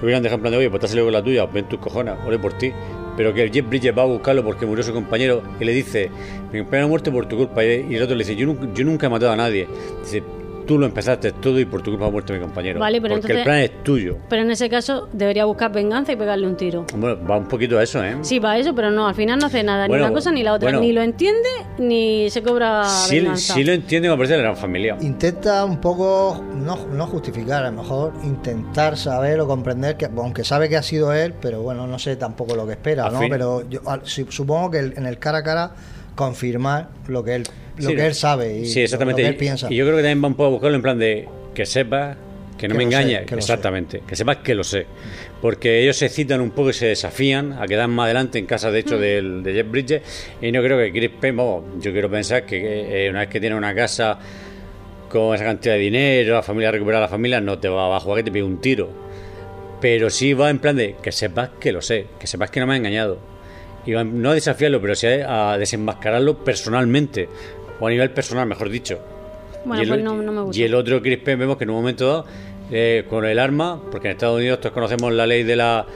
Lo hubieran dejado en plan de, oye, pues con la tuya, ven tus cojones, ore por ti. Pero que Jeff Bridges va a buscarlo porque murió su compañero y le dice, mi compañero ha muerto por tu culpa. Y y el otro le dice, yo, yo nunca he matado a nadie. Dice, tú lo empezaste todo y por tu culpa ha muerto mi compañero. Vale, pero porque el entonces- plan es tuyo. Pero en ese caso debería buscar venganza y pegarle un tiro. Bueno, va un poquito a eso, ¿eh? Sí, va eso, pero no, al final no hace nada, Bueno, ni una cosa ni la otra. bueno. Ni lo entiende, ni se cobra Sí, venganza. sí lo entiende, me parece la gran familia. Intenta un poco, no, no justificar, a lo mejor intentar saber o comprender que, aunque sabe que ha sido él, pero bueno, no sé tampoco lo que espera, ¿no? fin- Pero yo supongo que el- en el cara a cara confirmar lo que él, lo Sí, que él sabe y sí, exactamente. lo que él piensa. Y yo creo que también va un poco a buscarlo en plan de que sepas que no Que me lo sé, engañes. que sé. Exactamente. Que sepas que lo sé. Porque ellos se citan un poco y se desafían a quedar más adelante en casa, de hecho, Mm. del- de Jeff Bridges. Y no creo que Chris vamos, yo quiero pensar que eh, una vez que tiene una casa con esa cantidad de dinero, la familia recupera la familia, no te va a jugar que te pide un tiro. Pero sí va en plan de que sepas que lo sé, que sepas que no me ha engañado. No a desafiarlo, pero sí a, a desenmascararlo personalmente. O a nivel personal, mejor dicho. Bueno, y, el, pues no, no me gusta. y el otro Chris vemos que en un momento dado, eh, con el arma, porque en Estados Unidos todos conocemos la ley de la...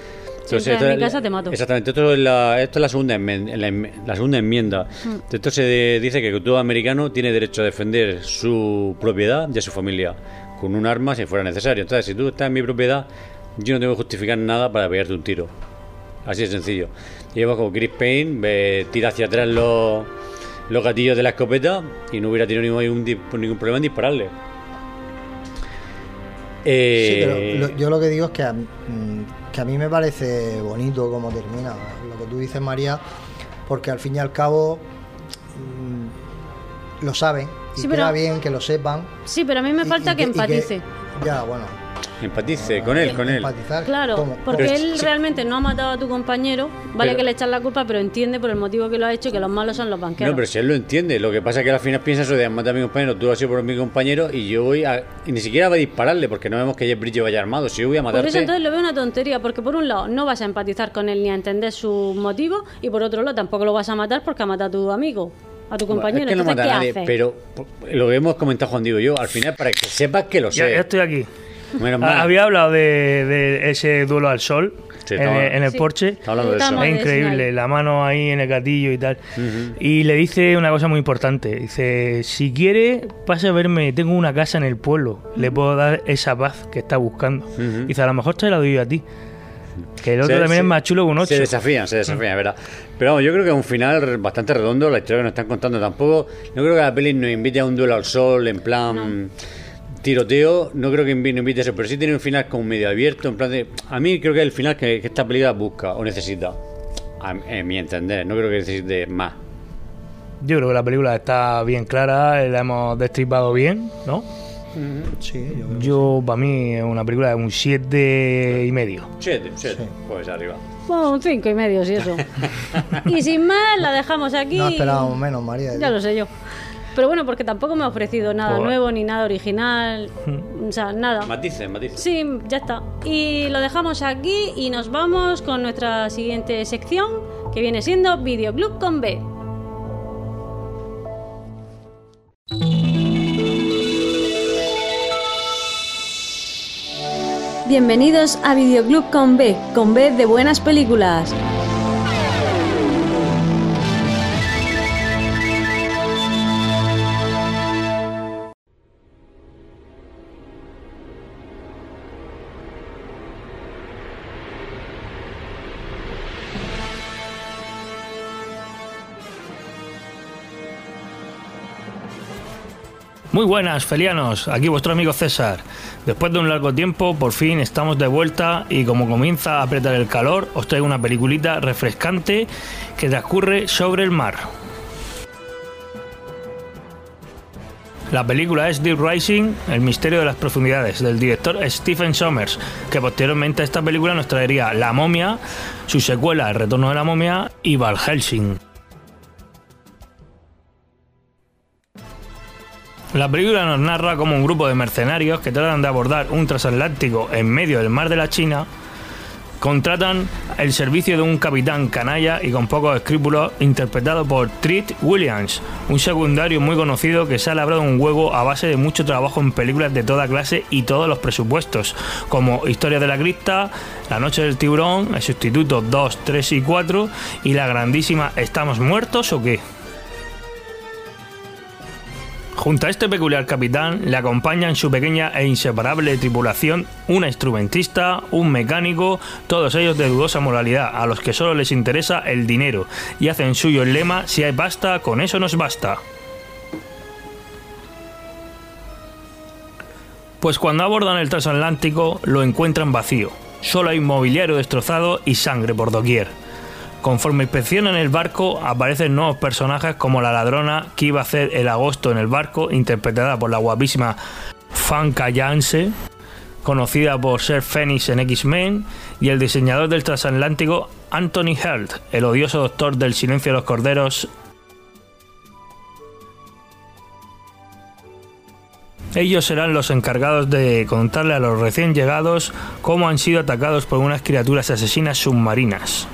Entonces, en mi casa, te mato. Exactamente, esto es la, esto es la segunda, enmen- la, enm- la segunda enmienda. Mm. Esto se dice que todo americano tiene derecho a defender su propiedad y a su familia con un arma si fuera necesario. Entonces, si tú estás en mi propiedad, yo no tengo que justificar nada para pegarte un tiro. Así de sencillo. Vemos como Chris Payne eh, tira hacia atrás los, los gatillos de la escopeta y no hubiera tenido ningún, ningún problema en dispararle. Eh, Sí, pero lo- yo lo que digo es que a, mm, que a mí me parece bonito cómo termina lo que tú dices, María, porque al fin y al cabo mm, lo saben y Sí, queda pero- bien que lo sepan. Sí, pero a mí me Y- falta y que empatice. ya, bueno. Empatice con él, con él. Empatizar. Claro, ¿cómo? porque Pero él sí- realmente no ha matado a tu compañero, vale Pero- que le echan la culpa, pero entiende por el motivo que lo ha hecho que los malos son los banqueros. No, pero si él lo entiende, lo que pasa es que al final piensa eso de matar a mi compañero, tú has sido por mi compañero y yo voy a. Y ni siquiera va a dispararle porque no vemos que Jeff Bridges vaya armado. Si yo voy a Por matarte. eso entonces lo veo una tontería, porque por un lado no vas a empatizar con él ni a entender sus motivos, y por otro lado tampoco lo vas a matar porque ha matado a tu amigo, a tu compañero. es que no entonces, mata a ¿qué nadie, pero lo que hemos comentado Juan Diego y yo, al final para que sepas que lo sé. Ya, ya estoy aquí. Menos mal. Había hablado de, de ese duelo al sol Sí, en, estaba- el- en el Sí. porche. Estaba hablando de eso. Es increíble, la mano ahí en el gatillo y tal. Y le dice una cosa muy importante. Dice, si quiere, pase a verme, tengo una casa en el pueblo. Le puedo dar esa paz que está buscando. Dice, a lo mejor te la doy yo a ti. Que el otro Se- también se- es más chulo que un 8. Se desafían, se desafían, es verdad. Pero vamos, yo creo que es un final bastante redondo, la historia que nos están contando tampoco. No creo que la peli nos invite a un duelo al sol, en plan tiroteo. No creo que invite a eso, pero sí tiene un final como medio abierto. En plan de, a mí creo que es el final que, que esta película busca o necesita. A, en mi entender, no creo que necesite más. Yo creo que la película está bien clara, la hemos destripado bien, ¿no? Sí, yo Yo, para mí, es una película de un 7 y medio. Siete, siete, pues arriba. Bueno, un cinco y medio, si eso. y sin más, la dejamos aquí. No esperábamos menos, María. Ya lo sé yo. Pero bueno, porque tampoco me ha ofrecido nada nuevo ni nada original. O sea, nada. Matices, matices. Sí, ya está. Y lo dejamos aquí y nos vamos con nuestra siguiente sección, que viene siendo Videoclub con B. Bienvenidos a Videoclub con B, con B de buenas películas. Muy buenas, felianos. Aquí vuestro amigo César. Después de un largo tiempo, por fin estamos de vuelta y como comienza a apretar el calor, os traigo una peliculita refrescante que transcurre sobre el mar. La película es Deep Rising, el misterio de las profundidades, del director Stephen Sommers, que posteriormente a esta película nos traería La momia, su secuela El retorno de la momia y Val Helsing. La película nos narra como un grupo de mercenarios que tratan de abordar un transatlántico en medio del mar de la China contratan el servicio de un capitán canalla y con pocos escrúpulos interpretado por Treat Williams, un secundario muy conocido que se ha labrado un huevo a base de mucho trabajo en películas de toda clase y todos los presupuestos, como Historia de la Cripta, La Noche del Tiburón, El Sustituto 2, 3 y 4 y la grandísima ¿Estamos muertos o qué? Junto a este peculiar capitán le acompañan su pequeña e inseparable tripulación una instrumentista, un mecánico, todos ellos de dudosa moralidad, a los que solo les interesa el dinero y hacen suyo el lema si hay pasta, con eso nos basta. Pues cuando abordan el transatlántico lo encuentran vacío, solo hay mobiliario destrozado y sangre por doquier. Conforme inspeccionan el barco, aparecen nuevos personajes como la ladrona que iba a hacer el agosto en el barco, interpretada por la guapísima Fanka Janse, conocida por ser Phoenix en X-Men, y el diseñador del transatlántico Anthony Held, el odioso doctor del silencio de los corderos. Ellos serán los encargados de contarle a los recién llegados cómo han sido atacados por unas criaturas asesinas submarinas.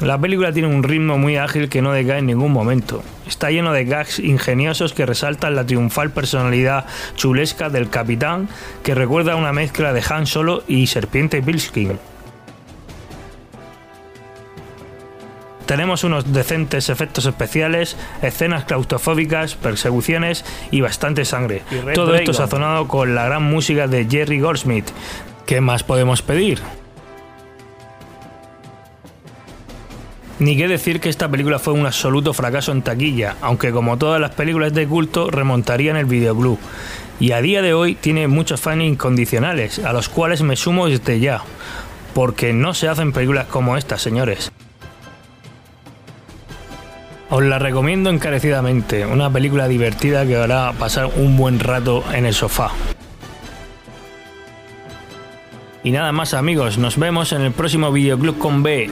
La película tiene un ritmo muy ágil que no decae en ningún momento. Está lleno de gags ingeniosos que resaltan la triunfal personalidad chulesca del capitán, que recuerda una mezcla de Han Solo y Serpiente Pilskin. Tenemos unos decentes efectos especiales, escenas claustrofóbicas, persecuciones y bastante sangre. Y Todo esto sazonado con la gran música de Jerry Goldsmith. ¿Qué más podemos pedir? Ni qué decir que esta película fue un absoluto fracaso en taquilla, aunque como todas las películas de culto remontaría en el videoclub. Y a día de hoy tiene muchos fans incondicionales, a los cuales me sumo desde ya, porque no se hacen películas como esta, señores. Os la recomiendo encarecidamente, una película divertida que hará pasar un buen rato en el sofá. Y nada más amigos, nos vemos en el próximo videoclub con B.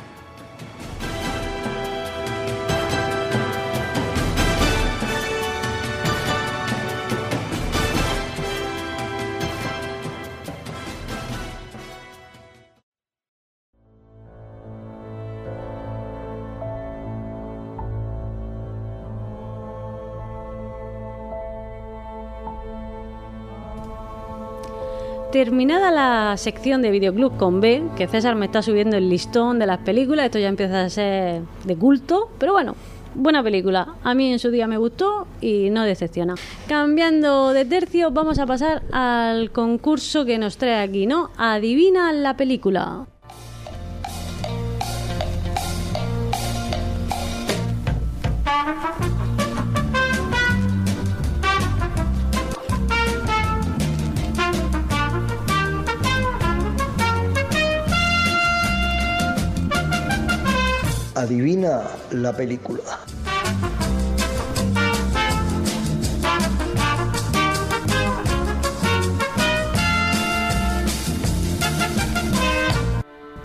Terminada la sección de videoclub con B, que César me está subiendo el listón de las películas, esto ya empieza a ser de culto, pero bueno, buena película. A mí en su día me gustó y no decepciona. Cambiando de tercio, vamos a pasar al concurso que nos trae aquí, ¿no? Adivina la película. Adivina la película.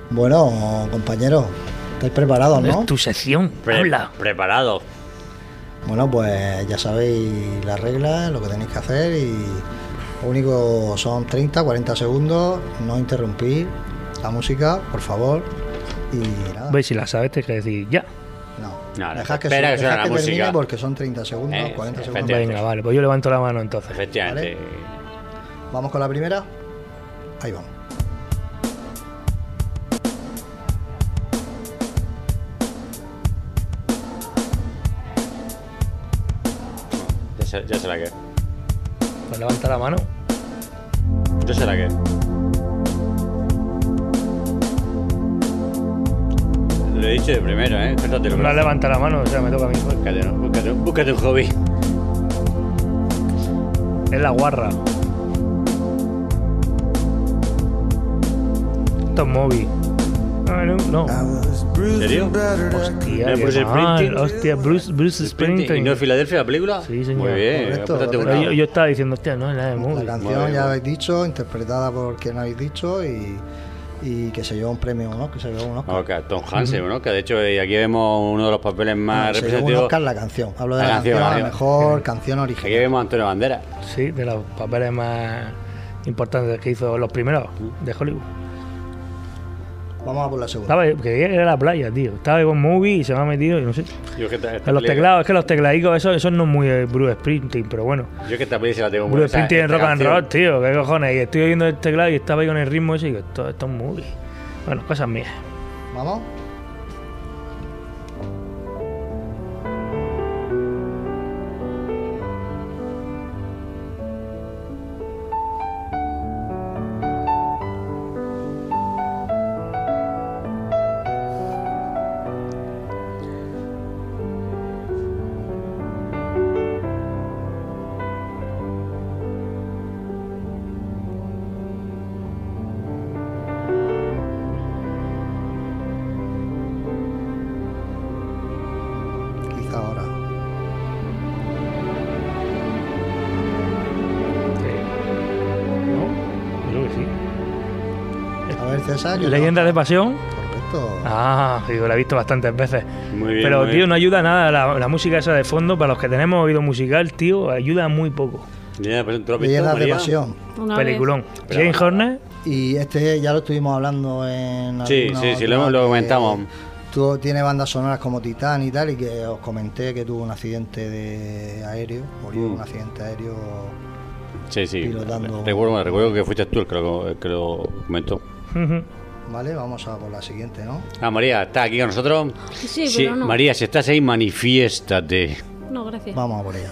Bueno, compañeros, ¿estáis preparados, no? Es tu sección. Pre- Habla. Preparado. Bueno, pues ya sabéis las reglas, lo que tenéis que hacer y lo único son 30, 40 segundos, no interrumpir la música, por favor. Y nada, Veis, si la sabes, te que decir ya. no. No, no, Dejad que, espera se- que termine música. porque son 30 segundos, Eh, 40 segundos. efectivamente. Venga, vale, pues yo levanto la mano entonces. Efectivamente. Vamos con la primera. Ahí vamos. Ya sé, ya sé la que. Pues levanta la mano. Yo sé la que. Lo he dicho de primero, ¿eh? Córtatelo, No levanta la mano, o sea, me toca a mí. Búscate, ¿no? búscate, búscate un hobby. Es la guarra. Esto es móvil. Ah, no, no. ¿En serio? Hostia, ¿No es qué Bruce mal. Springsteen? Hostia, Bruce, Bruce Springsteen. ¿Y no es Filadelfia la película? Sí, señor. Muy bien, Correcto. apúntate yo, yo estaba diciendo, hostia, no, es la de La móvil. canción Muy bien, ya muy habéis dicho, interpretada por quien habéis dicho y, y que se llevó un premio, ¿no? Que se llevó un Oscar. Ok, Tom Hansen, ¿no? Que de hecho eh, aquí vemos uno de los papeles más No, se llevó un representativos. Oscar la canción. Hablo de La la, canción, canción, la canción. mejor canción Aquí original. vemos a Antonio Banderas. Sí, de los papeles más importantes que hizo los primeros de Hollywood. Vamos a por la segunda. Estaba, que era la playa, tío. Estaba con movie y se me ha metido y no sé. Yo que esta, esta En los teclados, es que los tecladicos, eso, eso no es muy eh, Bruce Springsteen, pero bueno. Yo que esta se la tengo muy Bruce Springsteen en rock and roll, tío. ¿Qué cojones? Y estoy oyendo el teclado y estaba ahí con el ritmo ese y digo, esto, esto es movie. Bueno, cosas mías. Vamos. Que Leyenda de pasión. no- Correcto. Ah, digo, la he visto bastantes veces. Muy bien, Pero, muy tío, bien. no ayuda nada la, la música esa de fondo. Para los que tenemos oído musical, tío, ayuda muy poco. Ya, pero ¿tú lo has visto, Leyendas de María? pasión. Una vez. Peliculón. Pero- Jane Horner. Y este ya lo estuvimos hablando en. Sí, sí, sí, lo, hemos- lo comentamos. Tú tiene bandas sonoras como Titán y tal, y que os comenté que tuvo un accidente de aéreo, murió en Mm. un accidente aéreo. Sí, sí. pilotando. Recuerdo, recuerdo que fuiste tú el que lo, el que lo comentó. Vale, vamos a por la siguiente, ¿no? Ah, María, ¿estás aquí con nosotros? Sí, pero no. María, si estás ahí, manifiéstate. No, gracias. Vamos a por ella.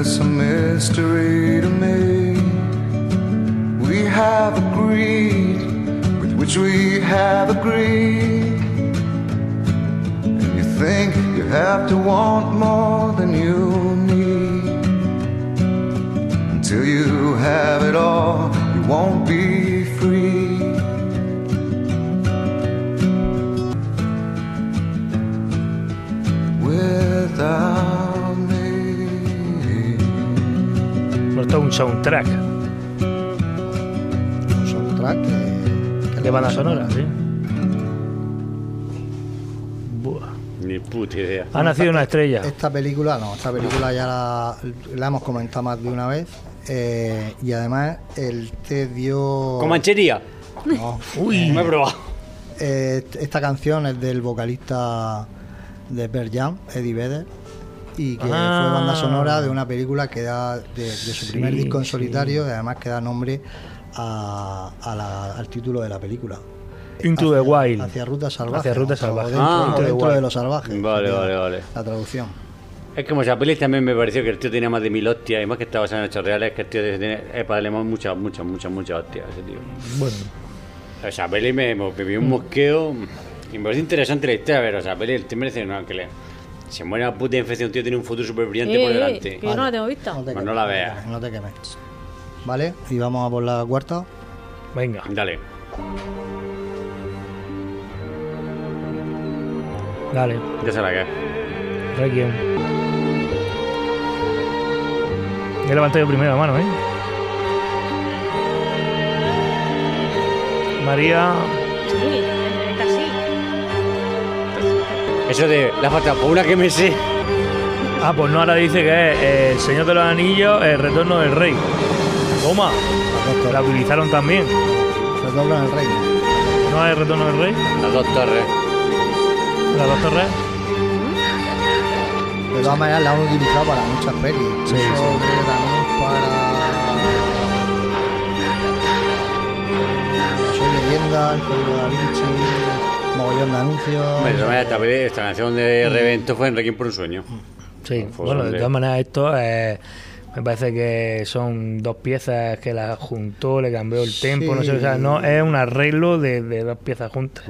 It's a mystery to me. We have agreed with which we have agreed. And you think have to want more than you need. Until you have it all, you won't be free. Without me. Pero esto es un soundtrack. Un soundtrack que, que De banda sonora, sí. Ni puta idea. Ha nacido una estrella. Esta película, no, esta película ya la, la hemos comentado más de una vez. eh, y además, el te dio. ¿Comanchería? No. Uy, me he probado. Eh, esta canción es del vocalista de Pearl Jam, Eddie Vedder, y que Ah. fue banda sonora de una película que da de, de su primer disco en sí. solitario, y además que da nombre a- a la- al título de la película. Into the Wild. Hacia Ruta Salvaje. Hacia Ruta o Salvaje. Dentro, Ah. dentro the de lo salvaje. Vale, vale, vale. La traducción. Es como esa peli también me pareció que el tío tenía más de mil hostias y más que estaba basado en hechos reales, que el tío tiene, es para darle muchas, muchas, muchas, muchas hostias ese tío. Bueno, Esa peli me, me, un mosqueo y me parece interesante la historia, pero esa peli el tío merece no, que le, se muere una puta infección, tío tiene un futuro súper brillante por Eh, eh, delante. que yo no la tengo vista. No te Pues quemes, no la te veas. No te quemes. Vale, y vamos a por la cuarta. venga, Dale. Dale. Ya se la que. Requiem. He levantado yo primero la mano, ¿eh? María. Sí, esta sí. Eso de la falta por una que me sé. Ah, pues no, ahora dice que es eh, El Señor de los Anillos, El Retorno del Rey. Toma, la utilizaron también. Retorno en el reino. ¿No es El Retorno del Rey? Las dos torres. Las dos torres. De todas maneras la han utilizado para muchas pelis. Sí, Eso sí. creo que también para. Soy leyenda, el código da Vinci, mogollón de anuncios. Todas maneras, esta, peli, esta canción de Revento fue en Requiem por un sueño. Sí, bueno, de todas maneras esto eh, me parece que son dos piezas que las juntó, le cambió el tempo, no sé, o sea, no es un arreglo de, de dos piezas juntas.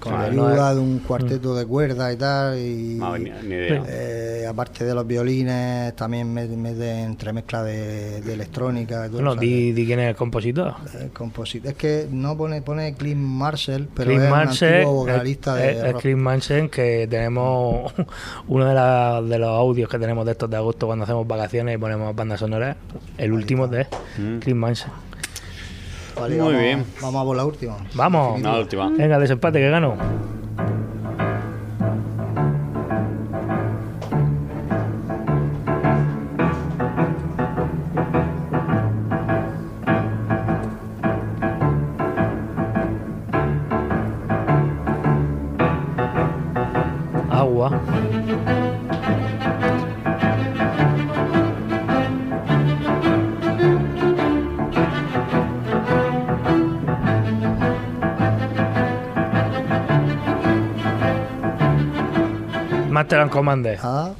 Con la no ayuda es- de un cuarteto de cuerda y tal. Y, No, ni, ni idea. eh, aparte de los violines, también me- mete entremezcla de, de electrónica. y todo, Bueno, o sea, di, di quién es el compositor. el composi- Es que no pone, pone Clint Marshall, pero Clint es un Mansell, antiguo vocalista es, de es- rock. Clint Mansell, que tenemos uno de, la- de los audios que tenemos de estos de agosto cuando hacemos vacaciones y ponemos bandas sonoras. El último de Clint Mansell. Vale, Muy vamos, bien. Vamos a por la última. Vamos. La última. Venga, desempate que gano. Master and Commander. Ah,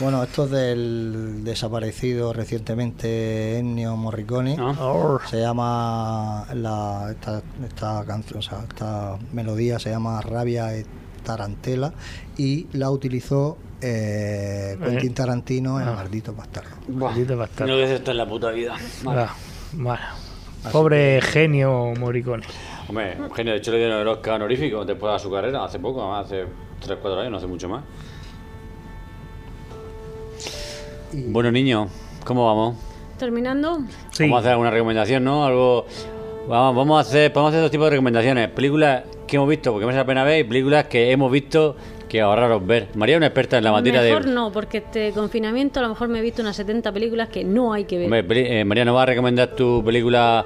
bueno, esto es del desaparecido recientemente Ennio Morricone. Oh. Se llama la, esta, esta canción, o sea, esta melodía se llama Rabia e Tarantela y la utilizó eh, Quentin Eh. Tarantino en Ah. Maldito Bastardo. Maldito bastardo. No ves esto en la puta vida. Vale. Ah, bueno. Pobre genio Morricone. Hombre, genio, de hecho le dieron el Oscar honorífico después de su carrera, hace poco, hace 3-4 años, no hace mucho más. Bueno, niño, ¿cómo vamos? Terminando. Sí. Vamos a hacer alguna recomendación, ¿no? Algo. Vamos, vamos a hacer, podemos hacer dos tipos de recomendaciones. Películas que hemos visto porque merece la pena ver y películas que hemos visto que ahorraros ver. María es una experta en la materia Mejor de. no, porque este confinamiento a lo mejor me he visto unas 70 películas que no hay que ver. Hombre, eh, María nos va a recomendar tu película.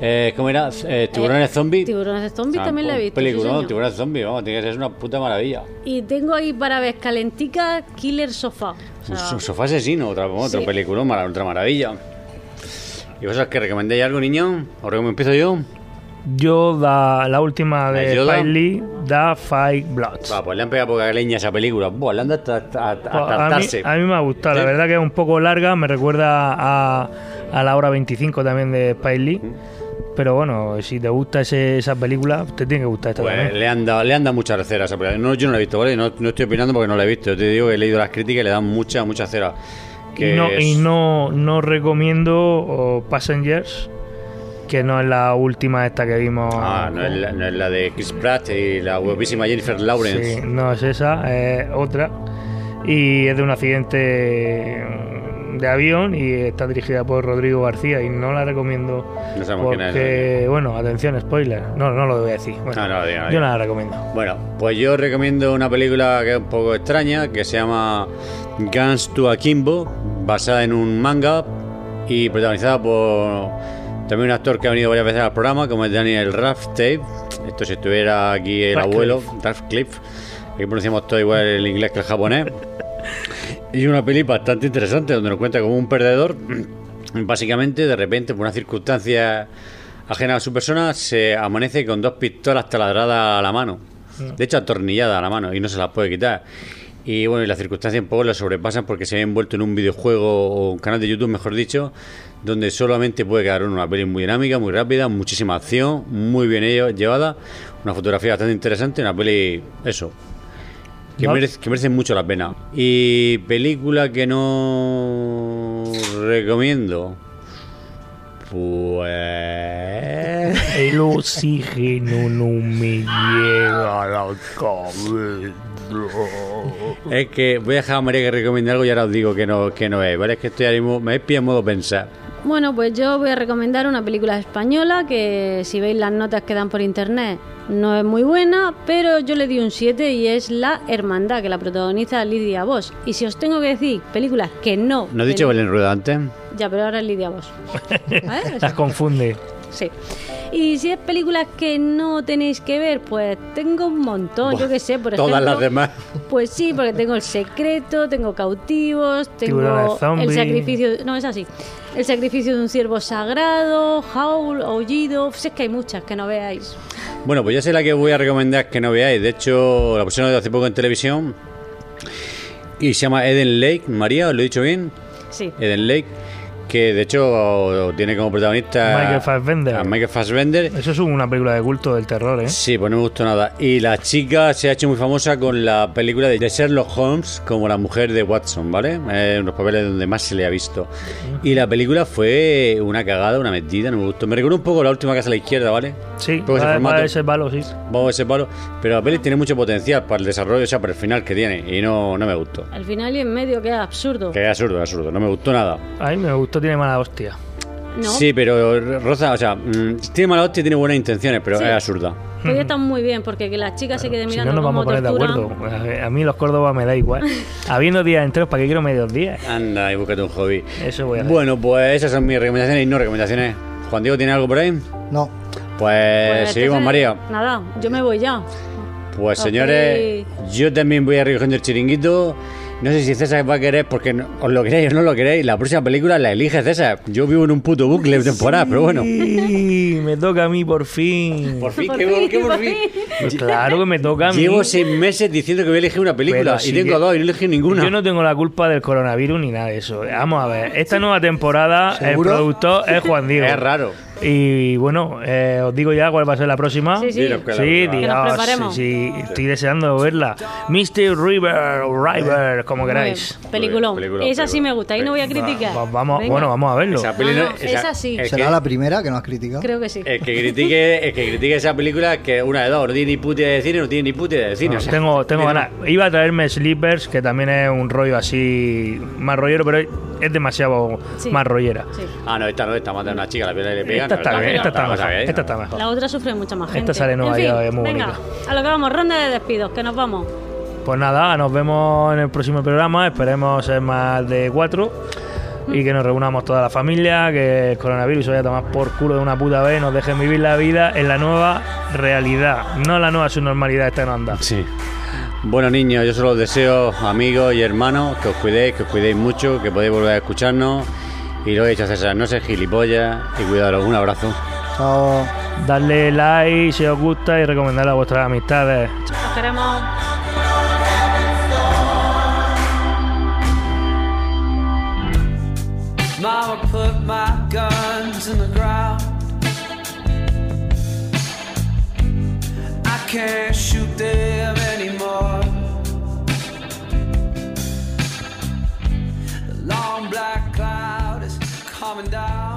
Eh, ¿Cómo era? Eh, Tiburones Eh, Zombie. Tiburones de Zombie Ah, también la he visto. sí, Peliculón, señor. Tiburones Zombie, vamos, tiene que ser una puta maravilla. Y tengo ahí para ver Calentica Killer Sofá. O sea, Un so- sofá asesino, otra, otro Sí. peliculón, mara- otra maravilla. ¿Y vosotros que recomendéis algo, niño? ¿O recom- empiezo yo? Yo, da, la última ¿La de? Spike Lee, Da Five Bloods. Va, pues le han pegado poca leña a esa película. Buah, le han dado hasta, hasta, hasta Pues a, mí, a mí me ha gustado, la ¿Sí? verdad que es un poco larga, me recuerda a, a la hora 25 también de Spike Lee. Pero bueno, si te gusta ese, esa película, te tiene que gustar esta Pues también. le han dado, le han dado mucha cera a esa película. No, yo no la he visto, ¿vale? No, no estoy opinando porque no la he visto. Yo te digo que he leído las críticas y le dan mucha, mucha cera. Que Y, no, es- y no, no recomiendo Passengers, que no es la última esta que vimos. Ah, no es, la, no es la de Chris Pratt y la guapísima Jennifer Lawrence. Sí, no es esa, es otra. Y es de un accidente de avión y está dirigida por Rodrigo García y no la recomiendo No porque, bueno, atención, spoiler. No, no lo voy a decir. Bueno, No, no lo yo no la recomiendo. Bueno, pues yo recomiendo una película que es un poco extraña, que se llama Guns to Akimbo, basada en un manga y protagonizada por también un actor que ha venido varias veces al programa, como es Daniel Radcliffe. Esto si estuviera aquí el Radcliffe. abuelo, Radcliffe. Aquí pronunciamos todo igual el inglés que el japonés. Y una peli bastante interesante, donde nos cuenta como un perdedor Básicamente, de repente, por una circunstancia ajena a su persona, se amanece con dos pistolas taladradas a la mano. Mm. De hecho, atornilladas a la mano y no se las puede quitar. Y bueno, y las circunstancias un poco lo sobrepasan porque se ha envuelto en un videojuego o un canal de YouTube, mejor dicho, donde solamente puede quedar una peli muy dinámica, muy rápida, muchísima acción, muy bien llevada, una fotografía bastante interesante, una peli, eso, que, No. merece, que merece mucho la pena. Y película que no recomiendo, pues... El oxígeno no me llega a la cabeza. Es que voy a dejar a María que recomiende algo y ahora os digo que no, que no es, ¿vale? Es que estoy ahora mismo, me pilla en modo pensar. Bueno, pues yo voy a recomendar una película española que si veis las notas que dan por internet no es muy buena, pero yo le di un 7 y es La Hermandad, que la protagoniza Lidia Bosch. Y si os tengo que decir películas que no... ¿No has dicho Belén Rueda antes? Ya, pero ahora es Lidia. ¿Vale? Las confunde. Sí. Y si es películas que no tenéis que ver, pues tengo un montón, yo qué sé, por ejemplo. Todas las demás. Pues sí, porque tengo El Secreto, tengo Cautivos, tengo. El Sacrificio... No, es así. El Sacrificio de un Ciervo Sagrado, Howl, Aullido... Pues es que hay muchas que no veáis. Bueno, pues yo sé la que voy a recomendar que no veáis. De hecho, la pusieron hace poco en televisión. Y se llama Eden Lake. María, ¿os lo he dicho bien? Sí. Eden Lake. Que de hecho tiene como protagonista Michael Fassbender. a Michael Fassbender. Eso es una película de culto del terror, ¿eh? Sí, pues no me gustó nada. Y la chica se ha hecho muy famosa con la película de Sherlock Holmes como la mujer de Watson, ¿vale? Eh, unos papeles donde más se le ha visto. Y la película fue una cagada, una metida, no me gustó. Me recuerda un poco la última casa a la izquierda, ¿vale? Sí, poco ese va, palo, sí. Vamos a ese palo. Pero la peli tiene mucho potencial para el desarrollo, o sea, para el final que tiene. Y no, no me gustó. Al final y en medio, que es absurdo. Que es absurdo, absurdo. No me gustó nada. A mí me gustó, tiene mala hostia. No, Sí, pero Rosa, o sea, mm, tiene mala hostia y tiene buenas intenciones, pero Sí. es absurda. podría estar muy bien, porque que la chica se quede Si mirando no nos vamos a poner de acuerdo. A mí los Córdoba me da igual. Habiendo días enteros, ¿para qué quiero medios días? Anda y búscate un hobby. Eso voy a hacer. Bueno, pues esas son mis recomendaciones y no recomendaciones. Juan Diego, ¿tiene algo por ahí? No. Pues, Pues, seguimos, entonces, María. Nada, yo me voy ya. Pues señores, yo también voy a ir recogiendo el chiringuito. No sé si César va a querer, porque no- os lo queréis o no lo queréis. La próxima película la elige César. Yo vivo en un puto bucle de temporada, pero bueno. Sí, me toca a mí por fin. Por fin, ¿qué, por- qué por fin? Pues claro que me toca a mí. Llevo seis meses diciendo que voy a elegir una película Pero y tengo que- dos y no elegí ninguna. Yo no tengo la culpa del coronavirus ni nada de eso. Vamos a ver, esta nueva temporada ¿Seguro? el productor es Juan Diego. Es raro. Y bueno, eh, os digo ya cuál va a ser la próxima. Sí, sí. Sí, nos Dios, sí, sí, estoy deseando verla. Mr. River o River, como queráis. Peliculón. Película, esa sí me gusta, ahí no voy a criticar. Va- vamos, Venga. bueno, vamos a verlo. Esa No, no- esa- esa sí. el ¿Será que- la primera que no has criticado? Creo que sí. El que critique, el que critique esa película es que una de dos, no tiene ni puta idea de cine, no tiene ni puta idea de cine. No, o sea, tengo tengo ganas. Iba a traerme Sleepers, que también es un rollo así más rollero, pero es demasiado Sí. más rollera. Sí. Ah, no, esta no, esta mata a una chica, la piel le pega. Esta no, está bien, esta está mejor. ver, Esta está mejor. La otra sufre mucha más gente. Esta sale en En Nueva fin, York, es muy venga, bonita. a lo que vamos, ronda de despidos, que nos vamos. Pues nada, nos vemos en el próximo programa. Esperemos ser más de cuatro. Y que nos reunamos toda la familia, que el coronavirus vaya a tomar por culo de una puta vez, nos dejen vivir la vida en la nueva realidad, no la nueva subnormalidad esta que nos anda. Sí. Bueno, niños, yo solo os deseo, amigos y hermanos, que os cuidéis, que os cuidéis mucho, que podéis volver a escucharnos. Y lo he dicho, César, no seas gilipollas y cuidaros. Un abrazo. Chao. Darle like si os gusta y recomendarlo a vuestras amistades. Nos queremos. Mama put my guns in the ground. I can't shoot them and I